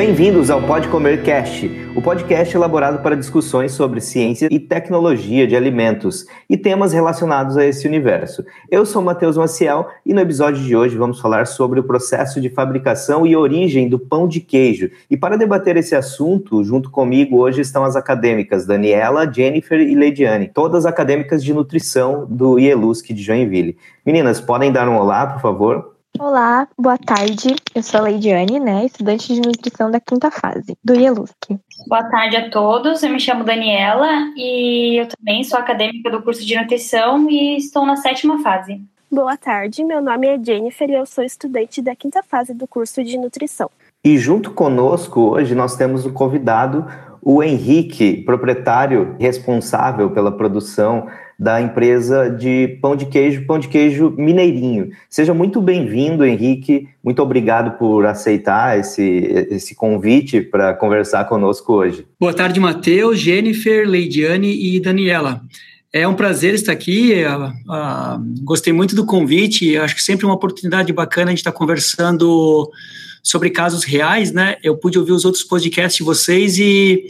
Bem-vindos ao Pode Comer Cast, o podcast elaborado para discussões sobre ciência e tecnologia de alimentos e temas relacionados a esse universo. Eu sou Matheus Maciel e no episódio de hoje vamos falar sobre o processo de fabricação e origem do pão de queijo. E para debater esse assunto, junto comigo hoje estão as acadêmicas Daniela, Jennifer e Leidiane, todas acadêmicas de nutrição do IELUSC de Joinville. Meninas, podem dar um olá, por favor? Olá, boa tarde. Eu sou a Leidiane, né, estudante de nutrição da quinta fase, do IELUSC. Boa tarde a todos, eu me chamo Daniela e eu também sou acadêmica do curso de nutrição e estou na sétima fase. Boa tarde, meu nome é Jennifer e eu sou estudante da quinta fase do curso de nutrição. E junto conosco hoje nós temos o convidado, o Henrique, proprietário responsável pela produção da empresa de pão de queijo, pão de queijo mineirinho. Seja muito bem-vindo, Henrique. Muito obrigado por aceitar esse, esse convite para conversar conosco hoje. Boa tarde, Matheus, Jennifer, Leidiane e Daniela. É um prazer estar aqui. Uh, uh, gostei muito do convite. Acho que sempre é uma oportunidade bacana a gente estar conversando sobre casos reais, né? Eu pude ouvir os outros podcasts de vocês e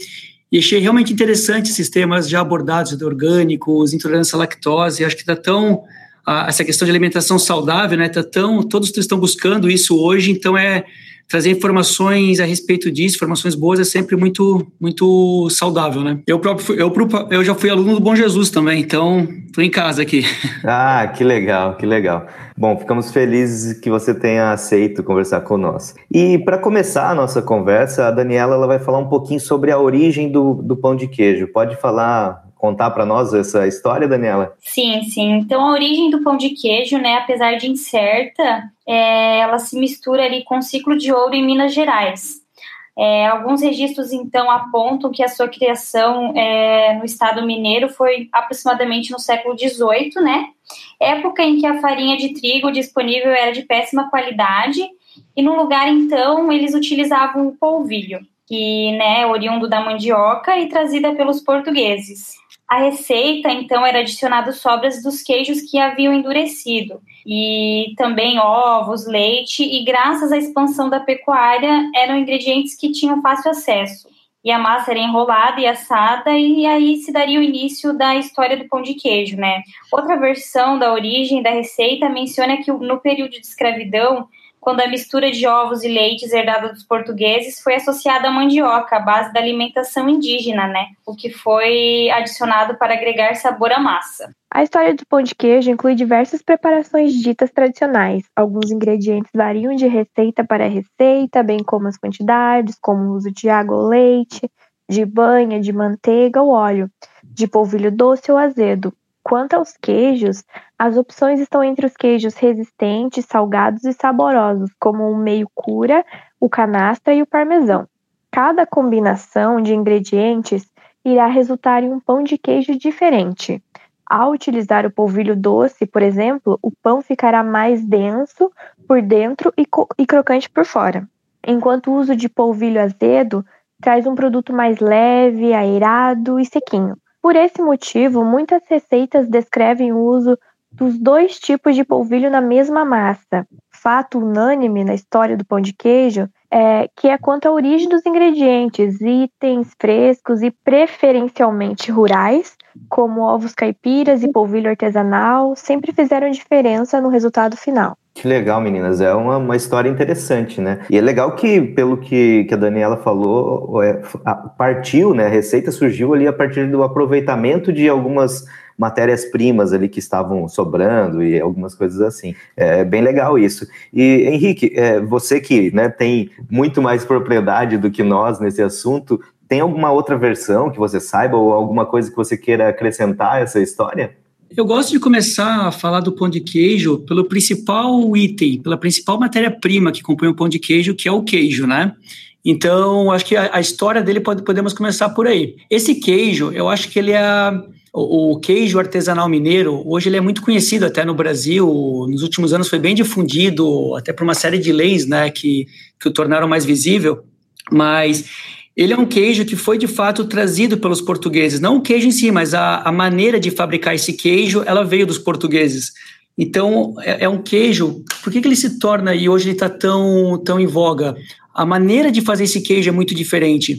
e achei realmente interessante esses temas já abordados de orgânicos, intolerância à lactose. Acho que está tão a, essa questão de alimentação saudável, né? Tá tão todos estão buscando isso hoje. Então é trazer informações a respeito disso, informações boas é sempre muito muito saudável, né? Eu próprio eu, eu já fui aluno do Bom Jesus também, então estou em casa aqui. Ah, que legal, que legal. Bom, ficamos felizes que você tenha aceito conversar conosco. E para começar a nossa conversa, a Daniela ela vai falar um pouquinho sobre a origem do, do pão de queijo. Pode falar contar para nós essa história, Daniela? Sim, sim. Então, a origem do pão de queijo, né, apesar de incerta, é, ela se mistura ali com o ciclo de ouro em Minas Gerais. É, alguns registros, então, apontam que a sua criação é, no estado mineiro foi aproximadamente no século XVIII, né? Época em que a farinha de trigo disponível era de péssima qualidade, e no lugar, então, eles utilizavam o polvilho, que né, oriundo da mandioca e trazida pelos portugueses. A receita, então, era adicionado sobras dos queijos que haviam endurecido, e também ovos, leite, e graças à expansão da pecuária, eram ingredientes que tinham fácil acesso. E a massa era enrolada e assada, e aí se daria o início da história do pão de queijo, né? Outra versão da origem da receita menciona que no período de escravidão, quando a mistura de ovos e leites herdada dos portugueses foi associada à mandioca, a base da alimentação indígena, né? O que foi adicionado para agregar sabor à massa. A história do pão de queijo inclui diversas preparações ditas tradicionais. Alguns ingredientes variam de receita para receita, bem como as quantidades, como o uso de água ou leite, de banha, de manteiga ou óleo, de polvilho doce ou azedo. Quanto aos queijos, as opções estão entre os queijos resistentes, salgados e saborosos, como o meio cura, o canastra e o parmesão. Cada combinação de ingredientes irá resultar em um pão de queijo diferente. Ao utilizar o polvilho doce, por exemplo, o pão ficará mais denso por dentro e, e crocante por fora, enquanto o uso de polvilho azedo traz um produto mais leve, aerado e sequinho. Por esse motivo, muitas receitas descrevem o uso dos dois tipos de polvilho na mesma massa. Fato unânime na história do pão de queijo é que é quanto à origem dos ingredientes, itens frescos e preferencialmente rurais, como ovos caipiras e polvilho artesanal, sempre fizeram diferença no resultado final. Que legal, meninas. É uma, uma história interessante, né? E é legal que, pelo que, que a Daniela falou, é, partiu, né? A receita surgiu ali a partir do aproveitamento de algumas matérias-primas ali que estavam sobrando e algumas coisas assim. É bem legal isso. E, Henrique, é, você que né, tem muito mais propriedade do que nós nesse assunto, tem alguma outra versão que você saiba ou alguma coisa que você queira acrescentar a essa história? Eu gosto de começar a falar do pão de queijo pelo principal item, pela principal matéria-prima que compõe o pão de queijo, que é o queijo, né? Então, acho que a, a história dele pode, podemos começar por aí. Esse queijo, eu acho que ele é o, queijo artesanal mineiro, hoje ele é muito conhecido até no Brasil, nos últimos anos foi bem difundido, até por uma série de leis, né, que, que o tornaram mais visível, mas ele é um queijo que foi de fato trazido pelos portugueses, não o queijo em si, mas a, a maneira de fabricar esse queijo, ela veio dos portugueses. Então, é, é um queijo. Por que, que ele se torna e hoje ele está tão, tão em voga? A maneira de fazer esse queijo é muito diferente.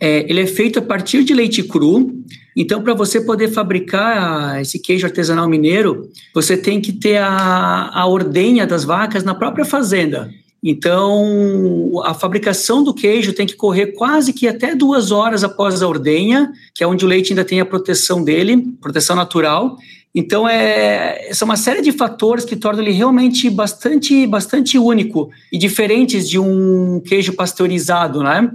É, ele é feito a partir de leite cru. Então, para você poder fabricar esse queijo artesanal mineiro, você tem que ter a, a ordenha das vacas na própria fazenda. Então, a fabricação do queijo tem que correr quase que até duas horas após a ordenha, que é onde o leite ainda tem a proteção dele, proteção natural. Então, é, são uma série de fatores que tornam ele realmente bastante, bastante único e diferentes de um queijo pasteurizado, né?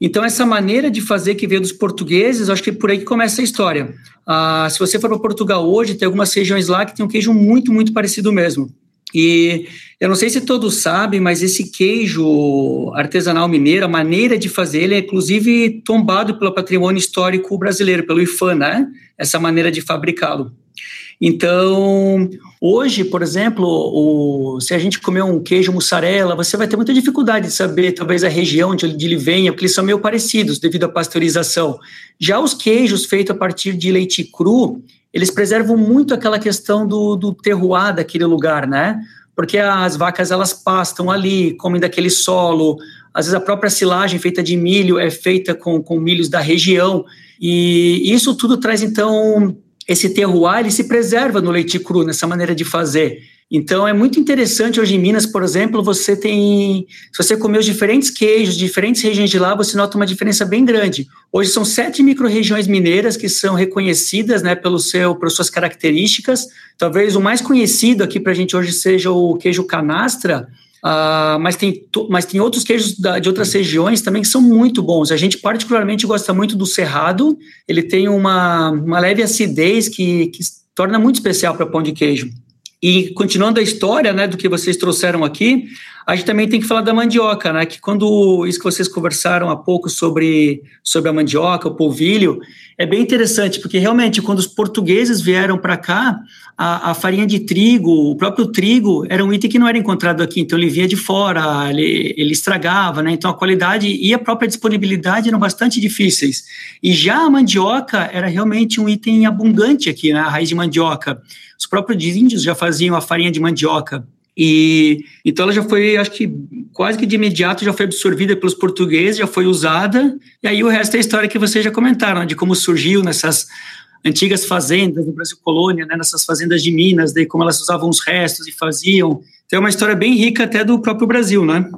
Então, essa maneira de fazer que veio dos portugueses, acho que é por aí que começa a história. Ah, se você for para Portugal hoje, tem algumas regiões lá que tem um queijo muito, muito parecido mesmo. E eu não sei se todos sabem, mas esse queijo artesanal mineiro, a maneira de fazer ele é inclusive tombado pelo patrimônio histórico brasileiro, pelo IFAM, né? Essa maneira de fabricá-lo. Então, hoje, por exemplo, o, se a gente comer um queijo mussarela, você vai ter muita dificuldade de saber, talvez, a região de onde ele venha, porque eles são meio parecidos devido à pasteurização. Já os queijos feitos a partir de leite cru, eles preservam muito aquela questão do, do terroir daquele lugar, né? Porque as vacas elas pastam ali, comem daquele solo. Às vezes a própria silagem feita de milho é feita com, com milhos da região. E isso tudo traz então esse terroir, ele se preserva no leite cru nessa maneira de fazer. Então é muito interessante hoje em Minas, por exemplo, você tem, se você comer os diferentes queijos, diferentes regiões de lá, você nota uma diferença bem grande. Hoje são sete micro-regiões mineiras que são reconhecidas, né, pelo seu, por suas características. Talvez o mais conhecido aqui para a gente hoje seja o queijo canastra, uh, mas, tem, mas tem outros queijos da, de outras regiões também que são muito bons. A gente particularmente gosta muito do cerrado. Ele tem uma, uma leve acidez que, que torna muito especial para pão de queijo. E continuando a história, né, do que vocês trouxeram aqui, a gente também tem que falar da mandioca, né, que quando isso que vocês conversaram há pouco sobre, sobre a mandioca, o polvilho, é bem interessante, porque realmente quando os portugueses vieram para cá, a, a, farinha de trigo, o próprio trigo, era um item que não era encontrado aqui, então ele vinha de fora, ele, ele estragava, né, então a qualidade e a própria disponibilidade eram bastante difíceis. E já a mandioca era realmente um item abundante aqui, né, a raiz de mandioca. Os próprios índios já faziam a farinha de mandioca. E então ela já foi, acho que quase que de imediato já foi absorvida pelos portugueses, já foi usada. E aí o resto é a história que vocês já comentaram, né, de como surgiu nessas antigas fazendas no Brasil colônia, né, nessas fazendas de Minas, daí como elas usavam os restos e faziam. Então é uma história bem rica até do próprio Brasil, né?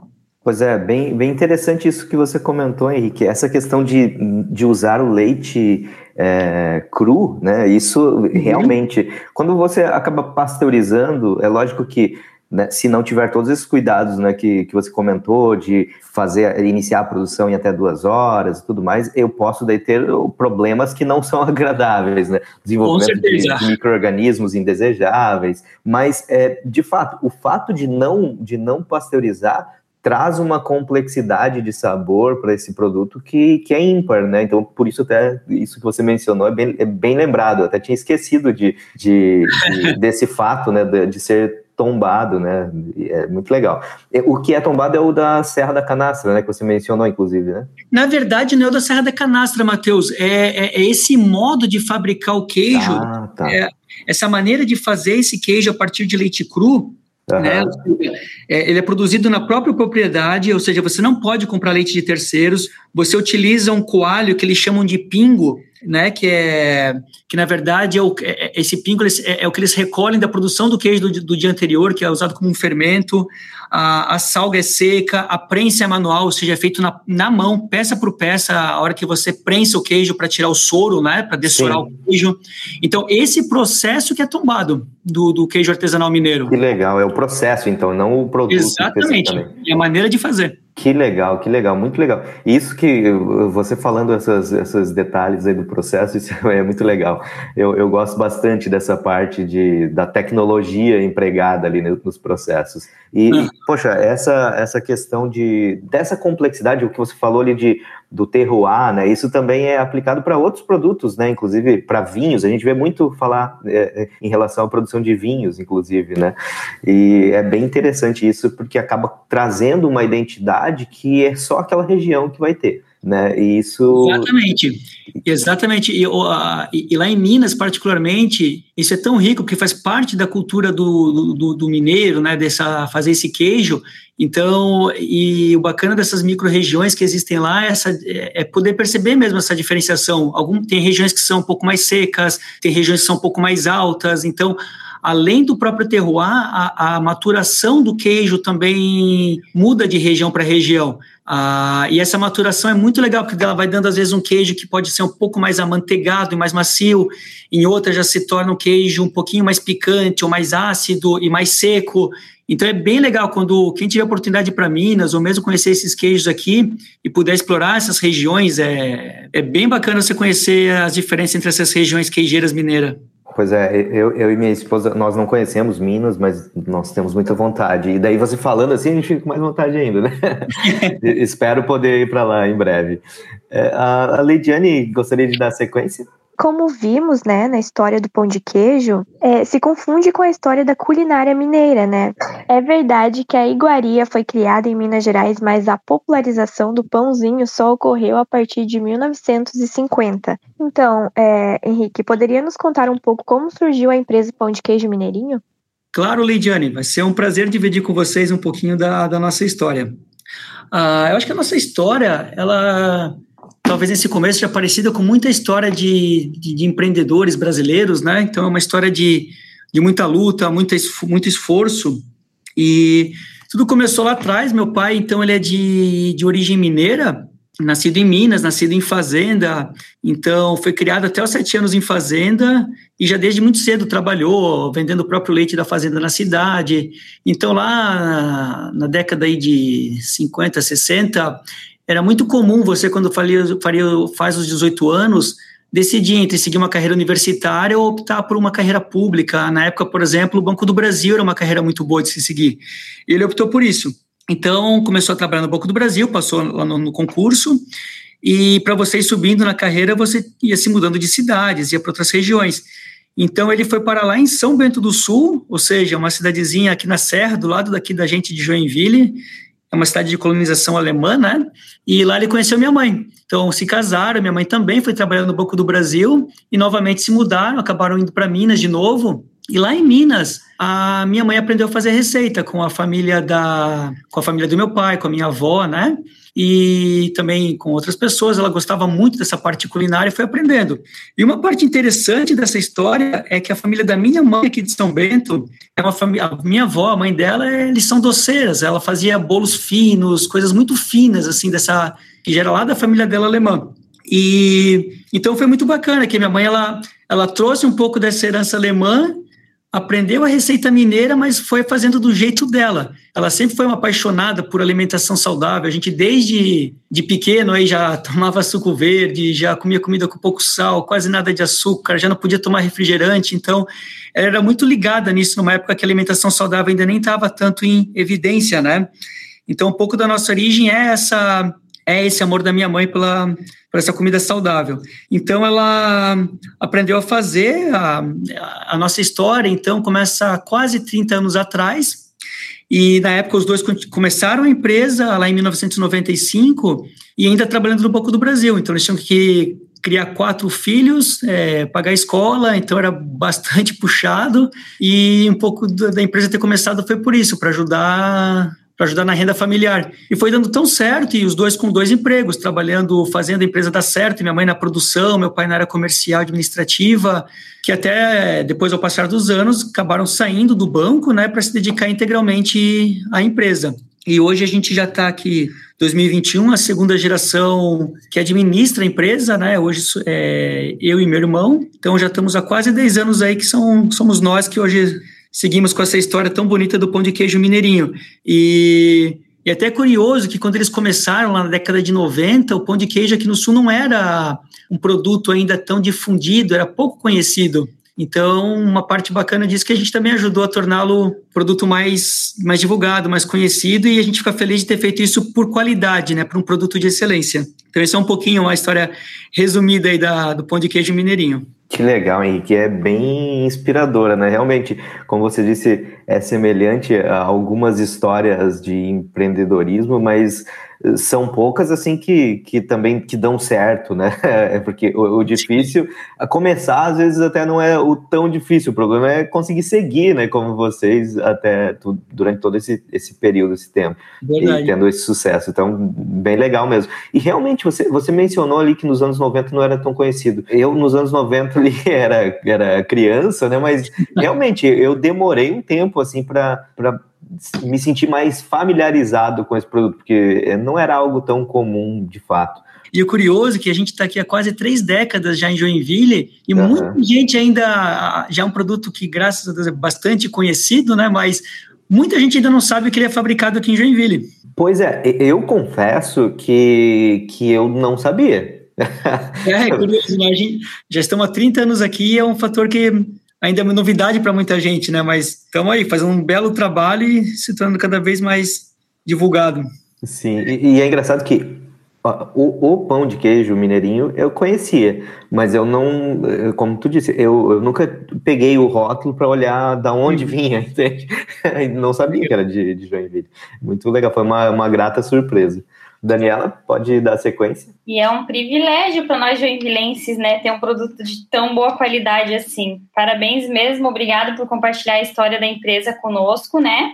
Pois é, bem, bem interessante isso que você comentou, Henrique. Essa questão de, de usar o leite é, cru, né? Isso uhum. realmente, quando você acaba pasteurizando, é lógico que né, se não tiver todos esses cuidados né, que, que você comentou, de fazer, iniciar a produção em até duas horas e tudo mais, eu posso daí ter problemas que não são agradáveis, né? Desenvolvimento de micro-organismos indesejáveis. Mas, é, de fato, o fato de não, de não pasteurizar traz uma complexidade de sabor para esse produto que, que é ímpar, né? Então, por isso até isso que você mencionou é bem, é bem lembrado. Eu até tinha esquecido de, de, de desse fato, né? De, de, ser tombado, né? É muito legal. O que é tombado é o da Serra da Canastra, né? Que você mencionou, inclusive, né? Na verdade, não é o da Serra da Canastra, Matheus. É, é, é esse modo de fabricar o queijo, ah, tá. é, essa maneira de fazer esse queijo a partir de leite cru Uhum. Né? É, ele é produzido na própria propriedade, ou seja, você não pode comprar leite de terceiros. Você utiliza um coalho que eles chamam de pingo, né? Que é que na verdade é o, é, é esse pingo é, é, o que eles recolhem da produção do queijo do, do dia anterior, que é usado como um fermento a, a salga é seca, a prensa é manual, ou seja, é feito na, na mão, peça por peça, a hora que você prensa o queijo para tirar o soro, né, para dessorar Sim. o queijo. Então, esse processo que é tombado do, do queijo artesanal mineiro. Que legal, é o processo, então, não o produto. Exatamente, e a maneira de fazer. Que legal, que legal, muito legal. Isso que você falando essas, esses detalhes aí do processo, isso é muito legal. Eu, eu gosto bastante dessa parte de, da tecnologia empregada ali nos processos. E, ah. poxa, essa, essa questão de dessa complexidade, o que você falou ali de do terroir, né? Isso também é aplicado para outros produtos, né? Inclusive para vinhos, a gente vê muito falar é, é, em relação à produção de vinhos, inclusive, né? E é bem interessante isso porque acaba trazendo uma identidade que é só aquela região que vai ter. Né? E isso. Exatamente. Exatamente. E, e, lá em Minas, particularmente, isso é tão rico porque faz parte da cultura do, do, do mineiro, né? Dessa, fazer esse queijo. Então, e o bacana dessas micro-regiões que existem lá é, essa, é poder perceber mesmo essa diferenciação. Algum, tem regiões que são um pouco mais secas, tem regiões que são um pouco mais altas. Então, além do próprio terroir, a, a maturação do queijo também muda de região para região. Ah, e essa maturação é muito legal, porque ela vai dando, às vezes, um queijo que pode ser um pouco mais amanteigado e mais macio, em outra já se torna um queijo um pouquinho mais picante, ou mais ácido e mais seco. Então é bem legal quando quem tiver oportunidade para Minas, ou mesmo conhecer esses queijos aqui e puder explorar essas regiões, é, é bem bacana você conhecer as diferenças entre essas regiões queijeiras mineiras. Pois é, eu, eu e minha esposa, nós não conhecemos Minas, mas nós temos muita vontade. E daí você falando assim, a gente fica com mais vontade ainda, né? Espero poder ir para lá em breve. É, a, a Lidiane gostaria de dar sequência? Como vimos, né, na história do pão de queijo, é, se confunde com a história da culinária mineira, né? É verdade que a iguaria foi criada em Minas Gerais, mas a popularização do pãozinho só ocorreu a partir de 1950. Então, é, Henrique, poderia nos contar um pouco como surgiu a empresa Pão de Queijo Mineirinho? Claro, Leidiane, vai ser um prazer dividir com vocês um pouquinho da, da nossa história. Uh, eu acho que a nossa história, ela talvez nesse começo já parecida com muita história de, de, de, empreendedores brasileiros, né? Então é uma história de, de muita luta, muita, muito esforço. E tudo começou lá atrás. Meu pai, então, ele é de, de origem mineira, nascido em Minas, nascido em fazenda. Então, foi criado até os sete anos em fazenda e já desde muito cedo trabalhou vendendo o próprio leite da fazenda na cidade. Então, lá na década aí de 50, 60, era muito comum você, quando faria, faria, faz os 18 anos, decidir entre seguir uma carreira universitária ou optar por uma carreira pública. Na época, por exemplo, o Banco do Brasil era uma carreira muito boa de se seguir. Ele optou por isso. Então, começou a trabalhar no Banco do Brasil, passou lá no, no concurso, e para você ir subindo na carreira, você ia se mudando de cidades, ia para outras regiões. Então, ele foi para lá em São Bento do Sul, ou seja, uma cidadezinha aqui na Serra, do lado daqui da gente de Joinville, é uma cidade de colonização alemã, né? E lá ele conheceu minha mãe. Então se casaram, minha mãe também foi trabalhar no Banco do Brasil e novamente se mudaram, acabaram indo para Minas de novo. E lá em Minas, a minha mãe aprendeu a fazer receita com a família da com a família do meu pai, com a minha avó, né? e também com outras pessoas. Ela gostava muito dessa parte culinária e foi aprendendo. E uma parte interessante dessa história é que a família da minha mãe aqui de São Bento é uma família. A minha avó, a mãe dela, eles são doceiras. Ela fazia bolos finos, coisas muito finas assim dessa que já era lá da família dela alemã. E então foi muito bacana que minha mãe ela ela trouxe um pouco dessa herança alemã aprendeu a receita mineira, mas foi fazendo do jeito dela. Ela sempre foi uma apaixonada por alimentação saudável. A gente, desde de pequeno, aí já tomava suco verde, já comia comida com pouco sal, quase nada de açúcar, já não podia tomar refrigerante. Então, ela era muito ligada nisso numa época que a alimentação saudável ainda nem estava tanto em evidência, né? Então, um pouco da nossa origem é essa é esse amor da minha mãe pela, por essa comida saudável. Então ela aprendeu a fazer a, a nossa história, então começa quase 30 anos atrás. E na época os dois começaram a empresa lá em 1995 e ainda trabalhando no Banco do Brasil. Então eles tinham que criar quatro filhos, é, pagar a escola, então era bastante puxado e um pouco da empresa ter começado foi por isso, para ajudar para ajudar na renda familiar. E foi dando tão certo, e os dois com dois empregos, trabalhando, fazendo a empresa dar certo, minha mãe na produção, meu pai na área comercial administrativa, que até depois, ao passar dos anos, acabaram saindo do banco, né, para se dedicar integralmente à empresa. E hoje a gente já está aqui, 2021, a segunda geração que administra a empresa, né? Hoje é eu e meu irmão. Então já estamos há quase 10 anos aí que são, somos nós que hoje seguimos com essa história tão bonita do pão de queijo mineirinho. E, e até é curioso que quando eles começaram lá na década de 90, o pão de queijo aqui no Sul não era um produto ainda tão difundido, era pouco conhecido. Então, uma parte bacana disso é que a gente também ajudou a torná-lo produto mais, mais divulgado, mais conhecido, e a gente fica feliz de ter feito isso por qualidade, né, para um produto de excelência. Então, esse é um pouquinho uma história resumida aí da, do pão de queijo mineirinho. Que legal, Henrique, é bem inspiradora, né? Realmente, como você disse, é semelhante a algumas histórias de empreendedorismo, mas são poucas assim que, que também que dão certo, né? É porque o, o difícil a começar às vezes até não é o tão difícil, o problema é conseguir seguir, né? Como vocês até tu, durante todo esse, esse período, esse tempo, Verdade. e tendo esse sucesso. Então, bem legal mesmo. E realmente você, você mencionou ali que nos anos 90 não era tão conhecido. Eu nos anos 90 ali era, era criança, né? Mas realmente eu demorei um tempo assim para me sentir mais familiarizado com esse produto, porque não era algo tão comum de fato. E o curioso é que a gente está aqui há quase três décadas já em Joinville e uhum. muita gente ainda já é um produto que, graças a Deus, é bastante conhecido, né? Mas muita gente ainda não sabe que ele é fabricado aqui em Joinville. Pois é, eu confesso que, que eu não sabia. É, é curioso, né? Já estamos há 30 anos aqui, é um fator que ainda é uma novidade para muita gente, né? Mas estamos aí fazendo um belo trabalho e se tornando cada vez mais divulgado. Sim, e, e é engraçado que ó, o, o, pão de queijo mineirinho eu conhecia, mas eu não, como tu disse, eu, eu nunca peguei o rótulo para olhar da onde uhum. vinha, entende? não sabia que era de, de Joinville. Muito legal, foi uma, uma grata surpresa. Daniela, pode dar sequência? E é um privilégio para nós joinvilenses, né, ter um produto de tão boa qualidade assim. Parabéns mesmo, obrigado por compartilhar a história da empresa conosco, né?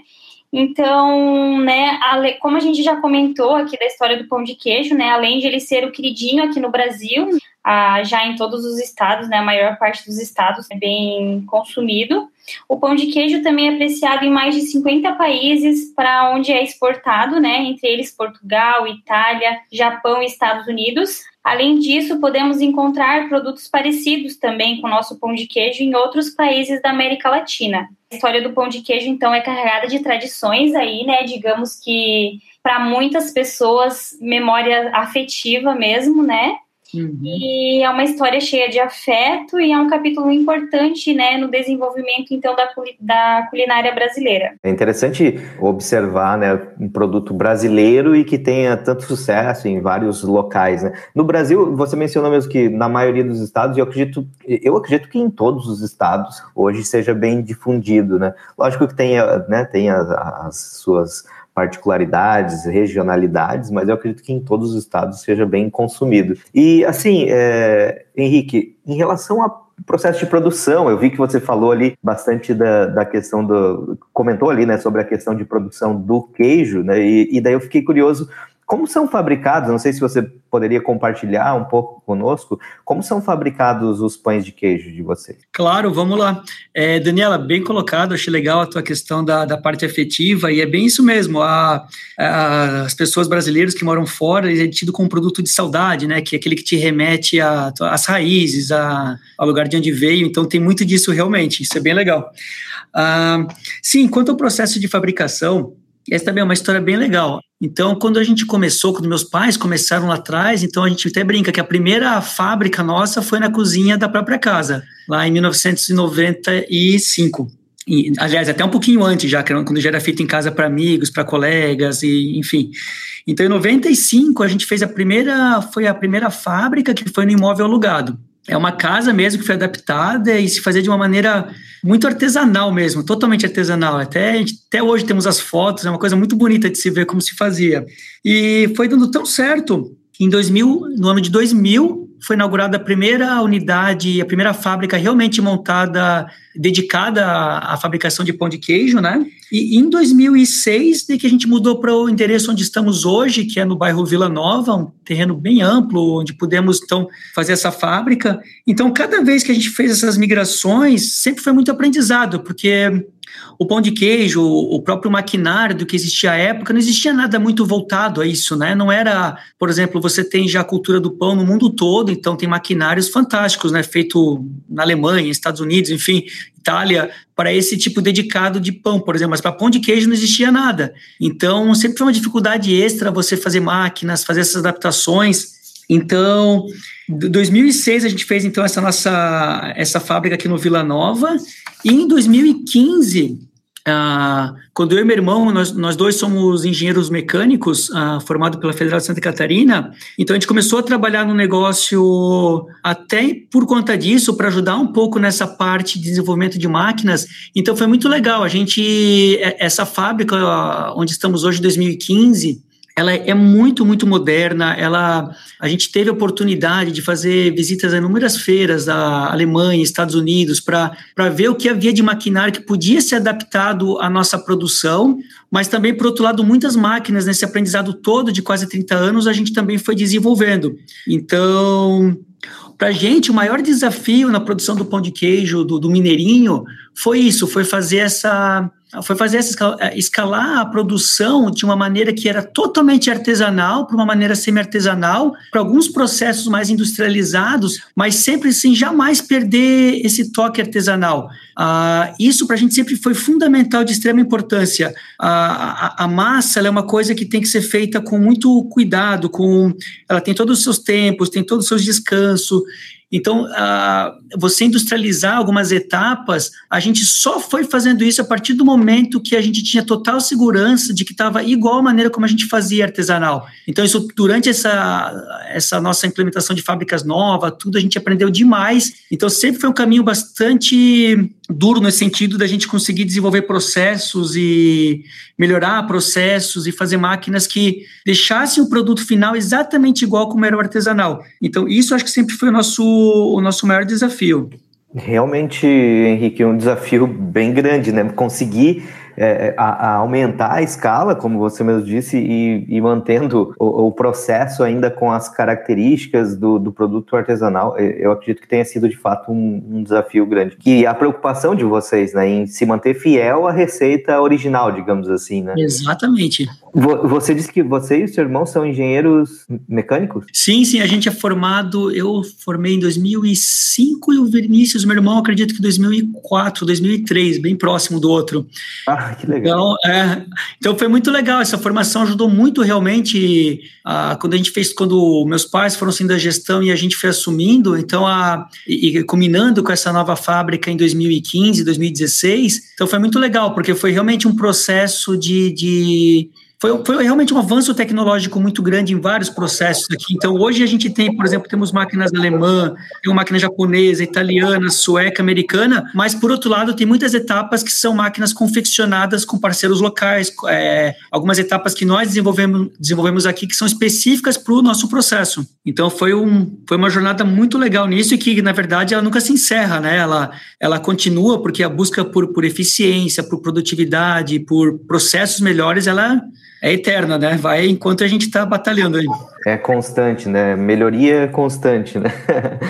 Então, né, como a gente já comentou aqui da história do pão de queijo, né, além de ele ser o queridinho aqui no Brasil, ah, já em todos os estados, né, a maior parte dos estados é bem consumido. O pão de queijo também é apreciado em mais de 50 países para onde é exportado, né, entre eles Portugal, Itália, Japão e Estados Unidos. Além disso, podemos encontrar produtos parecidos também com o nosso pão de queijo em outros países da América Latina. A história do pão de queijo, então, é carregada de tradições aí, né? Digamos que para muitas pessoas, memória afetiva mesmo, né? Uhum. E é uma história cheia de afeto e é um capítulo importante né, no desenvolvimento então da, da culinária brasileira. É interessante observar né, um produto brasileiro e que tenha tanto sucesso em vários locais. Né? No Brasil, você mencionou mesmo que na maioria dos estados, e eu acredito, eu acredito que em todos os estados hoje seja bem difundido. Né? Lógico que tem, né, tem as, as suas particularidades, regionalidades, mas eu acredito que em todos os estados seja bem consumido. E assim, é, Henrique, em relação a processo de produção, eu vi que você falou ali bastante da, da questão do. comentou ali, né, sobre a questão de produção do queijo, né? E, e daí eu fiquei curioso como são fabricados? Não sei se você poderia compartilhar um pouco conosco. Como são fabricados os pães de queijo de vocês? Claro, vamos lá. É, Daniela, bem colocado. Achei legal a tua questão da, da parte afetiva e é bem isso mesmo. A, a, as pessoas brasileiras que moram fora, eles é tido como um produto de saudade, né? Que é aquele que te remete às raízes, a, ao lugar de onde veio. Então tem muito disso realmente. Isso é bem legal. Ah, sim, quanto ao processo de fabricação, essa também é uma história bem legal. Então, quando a gente começou, quando meus pais começaram lá atrás, então a gente até brinca que a primeira fábrica nossa foi na cozinha da própria casa, lá em 1995. E, aliás, até um pouquinho antes já, quando já era feito em casa para amigos, para colegas, e enfim. Então, em 95, a gente fez a primeira, foi a primeira fábrica que foi no imóvel alugado. É uma casa mesmo que foi adaptada e se fazia de uma maneira muito artesanal mesmo, totalmente artesanal. Até, até hoje temos as fotos, é uma coisa muito bonita de se ver como se fazia. E foi dando tão certo que em 2000, no ano de 2000, foi inaugurada a primeira unidade, a primeira fábrica realmente montada, dedicada à, fabricação de pão de queijo, né? E em 2006, de que a gente mudou para o endereço onde estamos hoje, que é no bairro Vila Nova, um terreno bem amplo, onde pudemos então fazer essa fábrica. Então, cada vez que a gente fez essas migrações, sempre foi muito aprendizado, porque o pão de queijo, o próprio maquinário do que existia à época, não existia nada muito voltado a isso, né? Não era, por exemplo, você tem já a cultura do pão no mundo todo, então tem maquinários fantásticos, né? Feito na Alemanha, Estados Unidos, enfim, Itália, para esse tipo dedicado de pão, por exemplo, mas para pão de queijo não existia nada. Então, sempre foi uma dificuldade extra você fazer máquinas, fazer essas adaptações. Então, 2006 a gente fez então essa nossa essa fábrica aqui no Vila Nova e em 2015 ah, quando eu e meu irmão, nós, nós dois somos engenheiros mecânicos, ah, formados pela Federal de Santa Catarina, então a gente começou a trabalhar no negócio até por conta disso, para ajudar um pouco nessa parte de desenvolvimento de máquinas. Então foi muito legal. A gente, essa fábrica onde estamos hoje, 2015, ela é muito, muito moderna. Ela, a gente teve a oportunidade de fazer visitas a inúmeras feiras da Alemanha, Estados Unidos, para ver o que havia de maquinário que podia ser adaptado à nossa produção, mas também, por outro lado, muitas máquinas, nesse aprendizado todo de quase 30 anos, a gente também foi desenvolvendo. Então, para a gente, o maior desafio na produção do pão de queijo, do, do mineirinho, foi isso, foi fazer essa foi fazer essa é, escalar a produção de uma maneira que era totalmente artesanal para uma maneira semi-artesanal, para alguns processos mais industrializados, mas sempre sem jamais perder esse toque artesanal. Ah, isso para a gente sempre foi fundamental, de extrema importância. a, a, massa é uma coisa que tem que ser feita com muito cuidado, com ela tem todos os seus tempos, tem todos os seus descansos. Então, você industrializar algumas etapas, a gente só foi fazendo isso a partir do momento que a gente tinha total segurança de que estava igual a maneira como a gente fazia artesanal. Então, isso durante essa, essa nossa implementação de fábricas novas, tudo a gente aprendeu demais. Então, sempre foi um caminho bastante duro no sentido da gente conseguir desenvolver processos e melhorar processos e fazer máquinas que deixassem o produto final exatamente igual como era o artesanal. Então, isso acho que sempre foi o nosso, o nosso maior desafio. Realmente, Henrique, é um desafio bem grande, né? Conseguir é, é, a, a, aumentar a escala, como você mesmo disse, e, e mantendo o, o, processo ainda com as características do, do, produto artesanal, eu acredito que tenha sido de fato um, um, desafio grande. E a preocupação de vocês, né, em se manter fiel à receita original, digamos assim, né? Exatamente. Você disse que você e o seu irmão são engenheiros mecânicos? Sim, sim, a gente é formado, eu formei em 2005 e o Vinícius, meu irmão, acredito que 2004, 2003, bem próximo do outro. Ah, que legal. Então, é, então foi muito legal. Essa formação ajudou muito realmente quando a gente fez, quando meus pais foram saindo da gestão e a gente foi assumindo, então a, e, e combinando com essa nova fábrica em 2015, 2016. Então foi muito legal, porque foi realmente um processo de, de foi, foi realmente um avanço tecnológico muito grande em vários processos aqui. Então, hoje a gente tem, por exemplo, temos máquinas alemã, tem uma máquina japonesa, italiana, sueca, americana, mas, por outro lado, tem muitas etapas que são máquinas confeccionadas com parceiros locais, é, algumas etapas que nós desenvolvemos, desenvolvemos aqui que são específicas para o nosso processo. Então, foi, um, foi uma jornada muito legal nisso e que, na verdade, ela nunca se encerra, né? Ela, ela continua porque a busca por, por eficiência, por produtividade, por processos melhores, ela é eterna, né? Vai enquanto a gente está batalhando aí. É constante, né? Melhoria constante, né?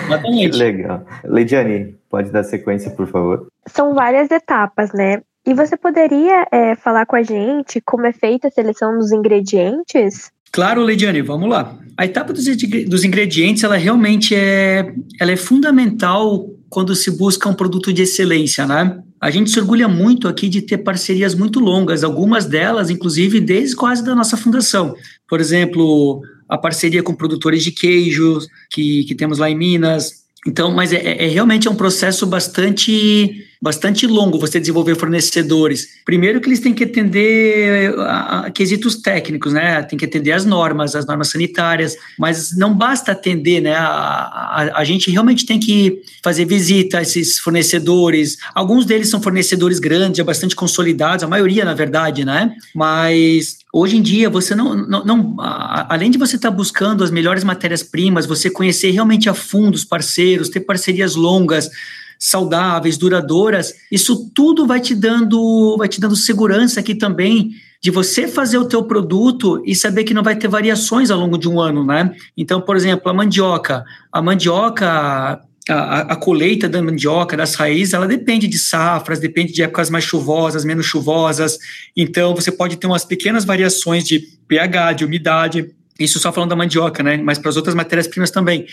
Exatamente. Legal. Leidiane, pode dar sequência, por favor? São várias etapas, né? E você poderia é, falar com a gente como é feita a seleção dos ingredientes? Claro, Leidiane, vamos lá. A etapa dos, dos ingredientes, ela realmente é, ela é fundamental quando se busca um produto de excelência, né? A gente se orgulha muito aqui de ter parcerias muito longas, algumas delas, inclusive, desde quase da nossa fundação. Por exemplo, a parceria com produtores de queijos que, que temos lá em Minas, então, mas é, é, realmente é um processo bastante, bastante longo você desenvolver fornecedores. Primeiro que eles têm que atender a, a, quesitos técnicos, né? Tem que atender as normas, as normas sanitárias, mas não basta atender, né? A, a, a gente realmente tem que fazer visita a esses fornecedores. Alguns deles são fornecedores grandes, já bastante consolidados, a maioria, na verdade, né? Mas Hoje em dia, você não, não, não além de você estar tá buscando as melhores matérias-primas, você conhecer realmente a fundo os parceiros, ter parcerias longas, saudáveis, duradouras, isso tudo vai te dando, vai te dando segurança aqui também de você fazer o teu produto e saber que não vai ter variações ao longo de um ano, né? Então, por exemplo, a mandioca, a mandioca a, a, colheita da mandioca, das raízes, ela depende de safras, depende de épocas mais chuvosas, menos chuvosas. Então, você pode ter umas pequenas variações de pH, de umidade. Isso só falando da mandioca, né? Mas para as outras matérias-primas também.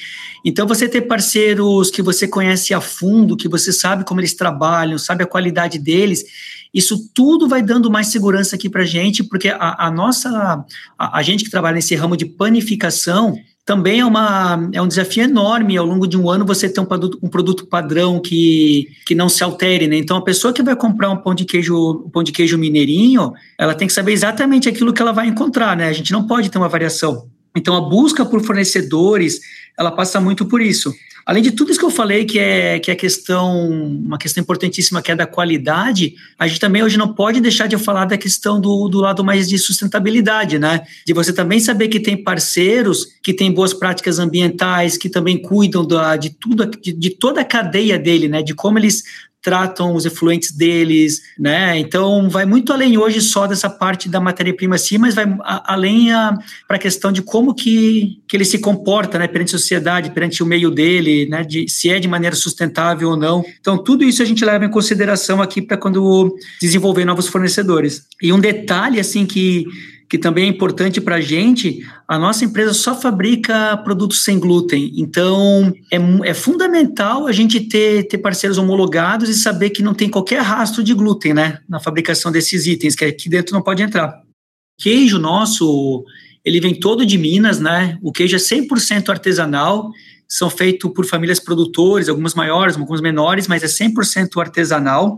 Então, você ter parceiros que você conhece a fundo, que você sabe como eles trabalham, sabe a qualidade deles, isso tudo vai dando mais segurança aqui para a gente, porque a, a nossa, a, a, gente que trabalha nesse ramo de panificação, também é, uma, é um desafio enorme ao longo de um ano você ter um produto, um produto padrão que, que não se altere, né? Então, a pessoa que vai comprar um pão de queijo, um pão de queijo mineirinho, ela tem que saber exatamente aquilo que ela vai encontrar, né? A gente não pode ter uma variação. Então, a busca por fornecedores, ela passa muito por isso. Além de tudo isso que eu falei, que é, que é questão, uma questão importantíssima, que é da qualidade, a gente também hoje não pode deixar de falar da questão do, do lado mais de sustentabilidade, né? De você também saber que tem parceiros que têm boas práticas ambientais, que também cuidam da, de tudo, de, de toda a cadeia dele, né? De como eles tratam os efluentes deles, né? Então vai muito além hoje só dessa parte da matéria-prima sim, mas vai a, além para a questão de como que, que ele se comporta, né, perante a sociedade, perante o meio dele, né, de se é de maneira sustentável ou não. Então tudo isso a gente leva em consideração aqui para quando desenvolver novos fornecedores. E um detalhe assim que que também é importante para a gente, a nossa empresa só fabrica produtos sem glúten. Então, é, é fundamental a gente ter, ter parceiros homologados e saber que não tem qualquer rastro de glúten né, na fabricação desses itens, que aqui dentro não pode entrar. Queijo nosso, ele vem todo de Minas, né? O queijo é 100% artesanal, são feitos por famílias produtores, algumas maiores, algumas menores, mas é 100% artesanal.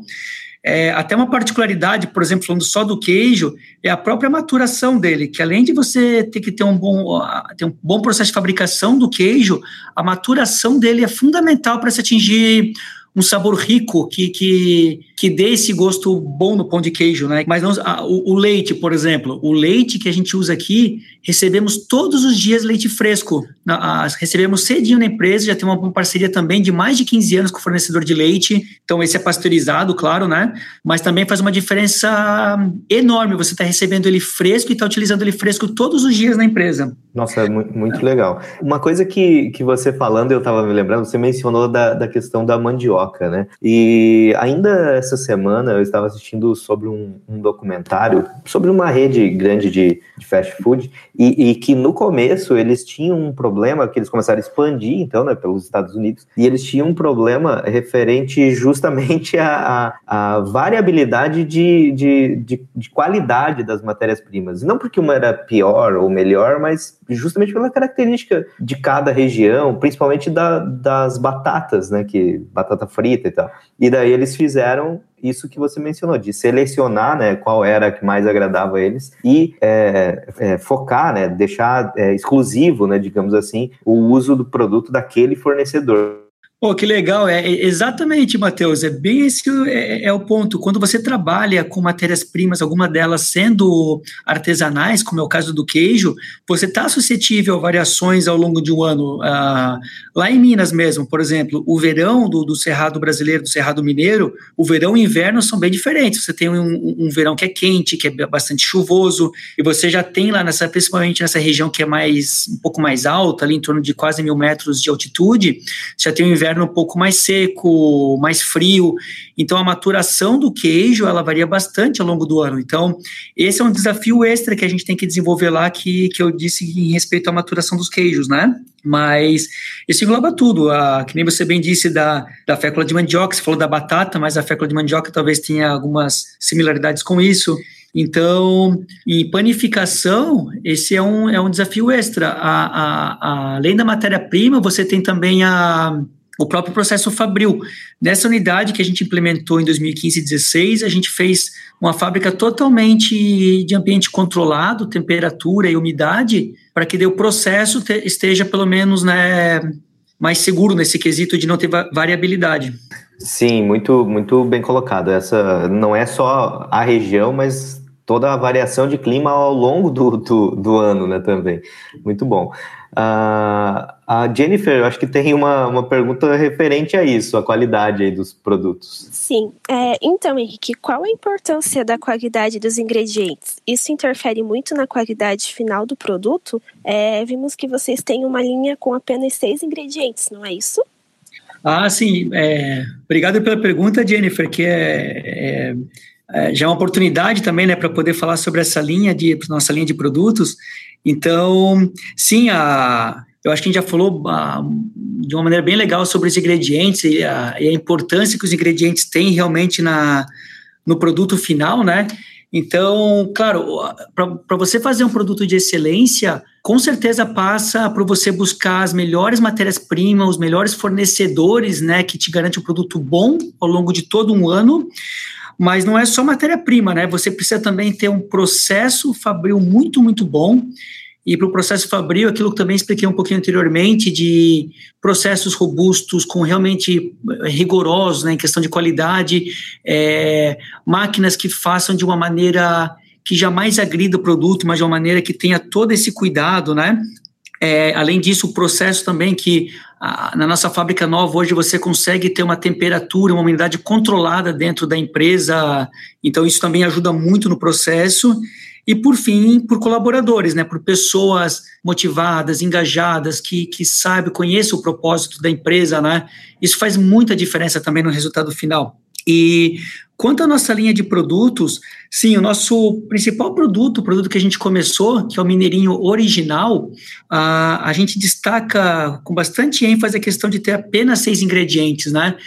É, até uma particularidade, por exemplo, falando só do queijo, é a própria maturação dele, que além de você ter que ter um bom, ter um bom processo de fabricação do queijo, a maturação dele é fundamental para se atingir um sabor rico que, que, que dê esse gosto bom no pão de queijo, né? Mas não, a, o, o, leite, por exemplo, o leite que a gente usa aqui, recebemos todos os dias leite fresco. A, recebemos cedinho na empresa, já tem uma, uma, parceria também de mais de 15 anos com o fornecedor de leite. Então, esse é pasteurizado, claro, né? Mas também faz uma diferença enorme. Você está recebendo ele fresco e está utilizando ele fresco todos os dias na empresa. Nossa, é muito, muito legal. Uma coisa que, que você falando, eu estava me lembrando, você mencionou da, da questão da mandioca, né? E ainda essa semana eu estava assistindo sobre um, um documentário sobre uma rede grande de, de fast food e, e, que no começo eles tinham um problema que eles começaram a expandir, então, né, pelos Estados Unidos, e eles tinham um problema referente justamente à, variabilidade de, de, de, de qualidade das matérias-primas. Não porque uma era pior ou melhor, mas justamente pela característica de cada região, principalmente da, das batatas, né, que batata frita e tal. E daí eles fizeram isso que você mencionou, de selecionar, né, qual era que mais agradava a eles e é, é, focar, né, deixar é, exclusivo, né, digamos assim, o uso do produto daquele fornecedor. Pô, que legal, é, é exatamente, Matheus, é bem esse é, é, o ponto. Quando você trabalha com matérias-primas, alguma delas sendo artesanais, como é o caso do queijo, você está suscetível a variações ao longo de um ano. Ah, lá em Minas mesmo, por exemplo, o verão do, do, Cerrado brasileiro, do Cerrado mineiro, o verão e o inverno são bem diferentes. Você tem um, um, verão que é quente, que é bastante chuvoso, e você já tem lá, nessa, principalmente nessa região que é mais um pouco mais alta, ali em torno de quase mil metros de altitude, já tem um inverno inverno um pouco mais seco, mais frio. Então a maturação do queijo ela varia bastante ao longo do ano. Então esse é um desafio extra que a gente tem que desenvolver lá que, que eu disse em respeito à maturação dos queijos, né? Mas isso engloba tudo. A, que nem você bem disse da, da fécula de mandioca, você falou da batata, mas a fécula de mandioca talvez tenha algumas similaridades com isso. Então, em panificação, esse é um, é um desafio extra. A, a, a além da matéria-prima, você tem também a, o próprio processo Fabril. Nessa unidade que a gente implementou em 2015 e 2016, a gente fez uma fábrica totalmente de ambiente controlado, temperatura e umidade, para que o processo esteja pelo menos né, mais seguro nesse quesito de não ter variabilidade. Sim, muito, muito bem colocado. Essa não é só a região, mas toda a variação de clima ao longo do, do, do ano, né, também. Muito bom. Uh, a Jennifer, eu acho que tem uma, uma pergunta referente a isso, a qualidade aí dos produtos. Sim. É, então, Henrique, qual a importância da qualidade dos ingredientes? Isso interfere muito na qualidade final do produto? É, vimos que vocês têm uma linha com apenas seis ingredientes, não é isso? Ah, sim. É, obrigado pela pergunta, Jennifer, que é, é, é já é uma oportunidade também, né, para poder falar sobre essa linha de nossa linha de produtos. Então, sim, a, eu acho que a gente já falou a, de uma maneira bem legal sobre os ingredientes e a, e a importância que os ingredientes têm realmente na, no produto final, né? Então, claro, para você fazer um produto de excelência, com certeza passa por você buscar as melhores matérias-primas, os melhores fornecedores, né, que te garante um produto bom ao longo de todo um ano. Mas não é só matéria-prima, né? Você precisa também ter um processo fabril muito, muito bom e para o processo fabril, aquilo que também expliquei um pouquinho anteriormente, de processos robustos, com realmente eh, rigorosos né, em questão de qualidade, é, máquinas que façam de uma maneira que jamais agrida o produto, mas de uma maneira que tenha todo esse cuidado, né? É, além disso, o processo também que a, na nossa fábrica nova hoje você consegue ter uma temperatura, uma umidade controlada dentro da empresa, então isso também ajuda muito no processo. E, por fim, por colaboradores, né, por pessoas motivadas, engajadas, que, que sabem, conhecem o propósito da empresa. Né? Isso faz muita diferença também no resultado final. E quanto à nossa linha de produtos, sim, o nosso principal produto, o produto que a gente começou, que é o Mineirinho Original, a, a gente destaca com bastante ênfase a questão de ter apenas seis ingredientes, né?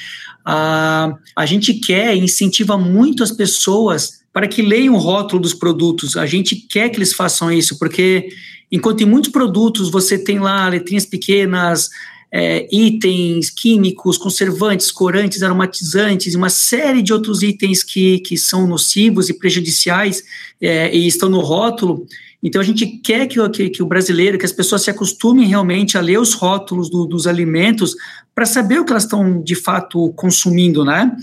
A, a gente quer e incentiva muito as pessoas para que leiam o rótulo dos produtos. A gente quer que eles façam isso, porque enquanto em muitos produtos você tem lá letrinhas pequenas, é, itens químicos, conservantes, corantes, aromatizantes, uma série de outros itens que, que são nocivos e prejudiciais é, e estão no rótulo. Então a gente quer que, que, que, o brasileiro, que as pessoas se acostumem realmente a ler os rótulos do, dos alimentos para saber o que elas estão de fato consumindo, né?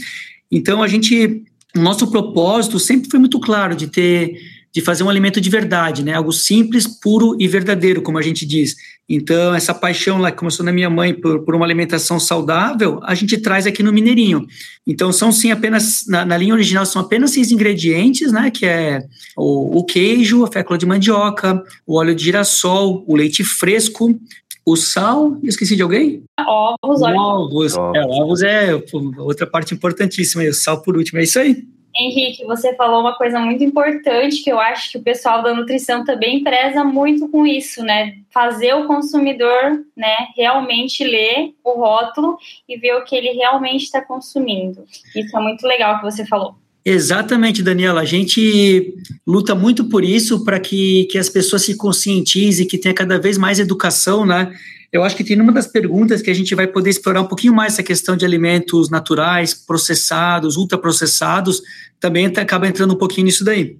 Então a gente o nosso propósito sempre foi muito claro de ter de fazer um alimento de verdade, né? Algo simples, puro e verdadeiro, como a gente diz. Então, essa paixão lá que começou na minha mãe por, por uma alimentação saudável, a gente traz aqui no Mineirinho. Então, são sim apenas, na, na linha original, são apenas seis ingredientes, né? Que é o, o queijo, a fécula de mandioca, o óleo de girassol, o leite fresco, o sal, esqueci de alguém? Ovos, ovos. Ovos. É, ovos é outra parte importantíssima, e o sal por último, é isso aí. Henrique, você falou uma coisa muito importante que eu acho que o pessoal da nutrição também preza muito com isso, né? Fazer o consumidor, né, realmente ler o rótulo e ver o que ele realmente está consumindo. Isso é muito legal que você falou. Exatamente, Daniela. A gente luta muito por isso, para que, que as pessoas se conscientizem, que tenha cada vez mais educação, né? Eu acho que tem uma das perguntas que a gente vai poder explorar um pouquinho mais essa questão de alimentos naturais, processados, ultraprocessados, também tá, acaba entrando um pouquinho nisso daí.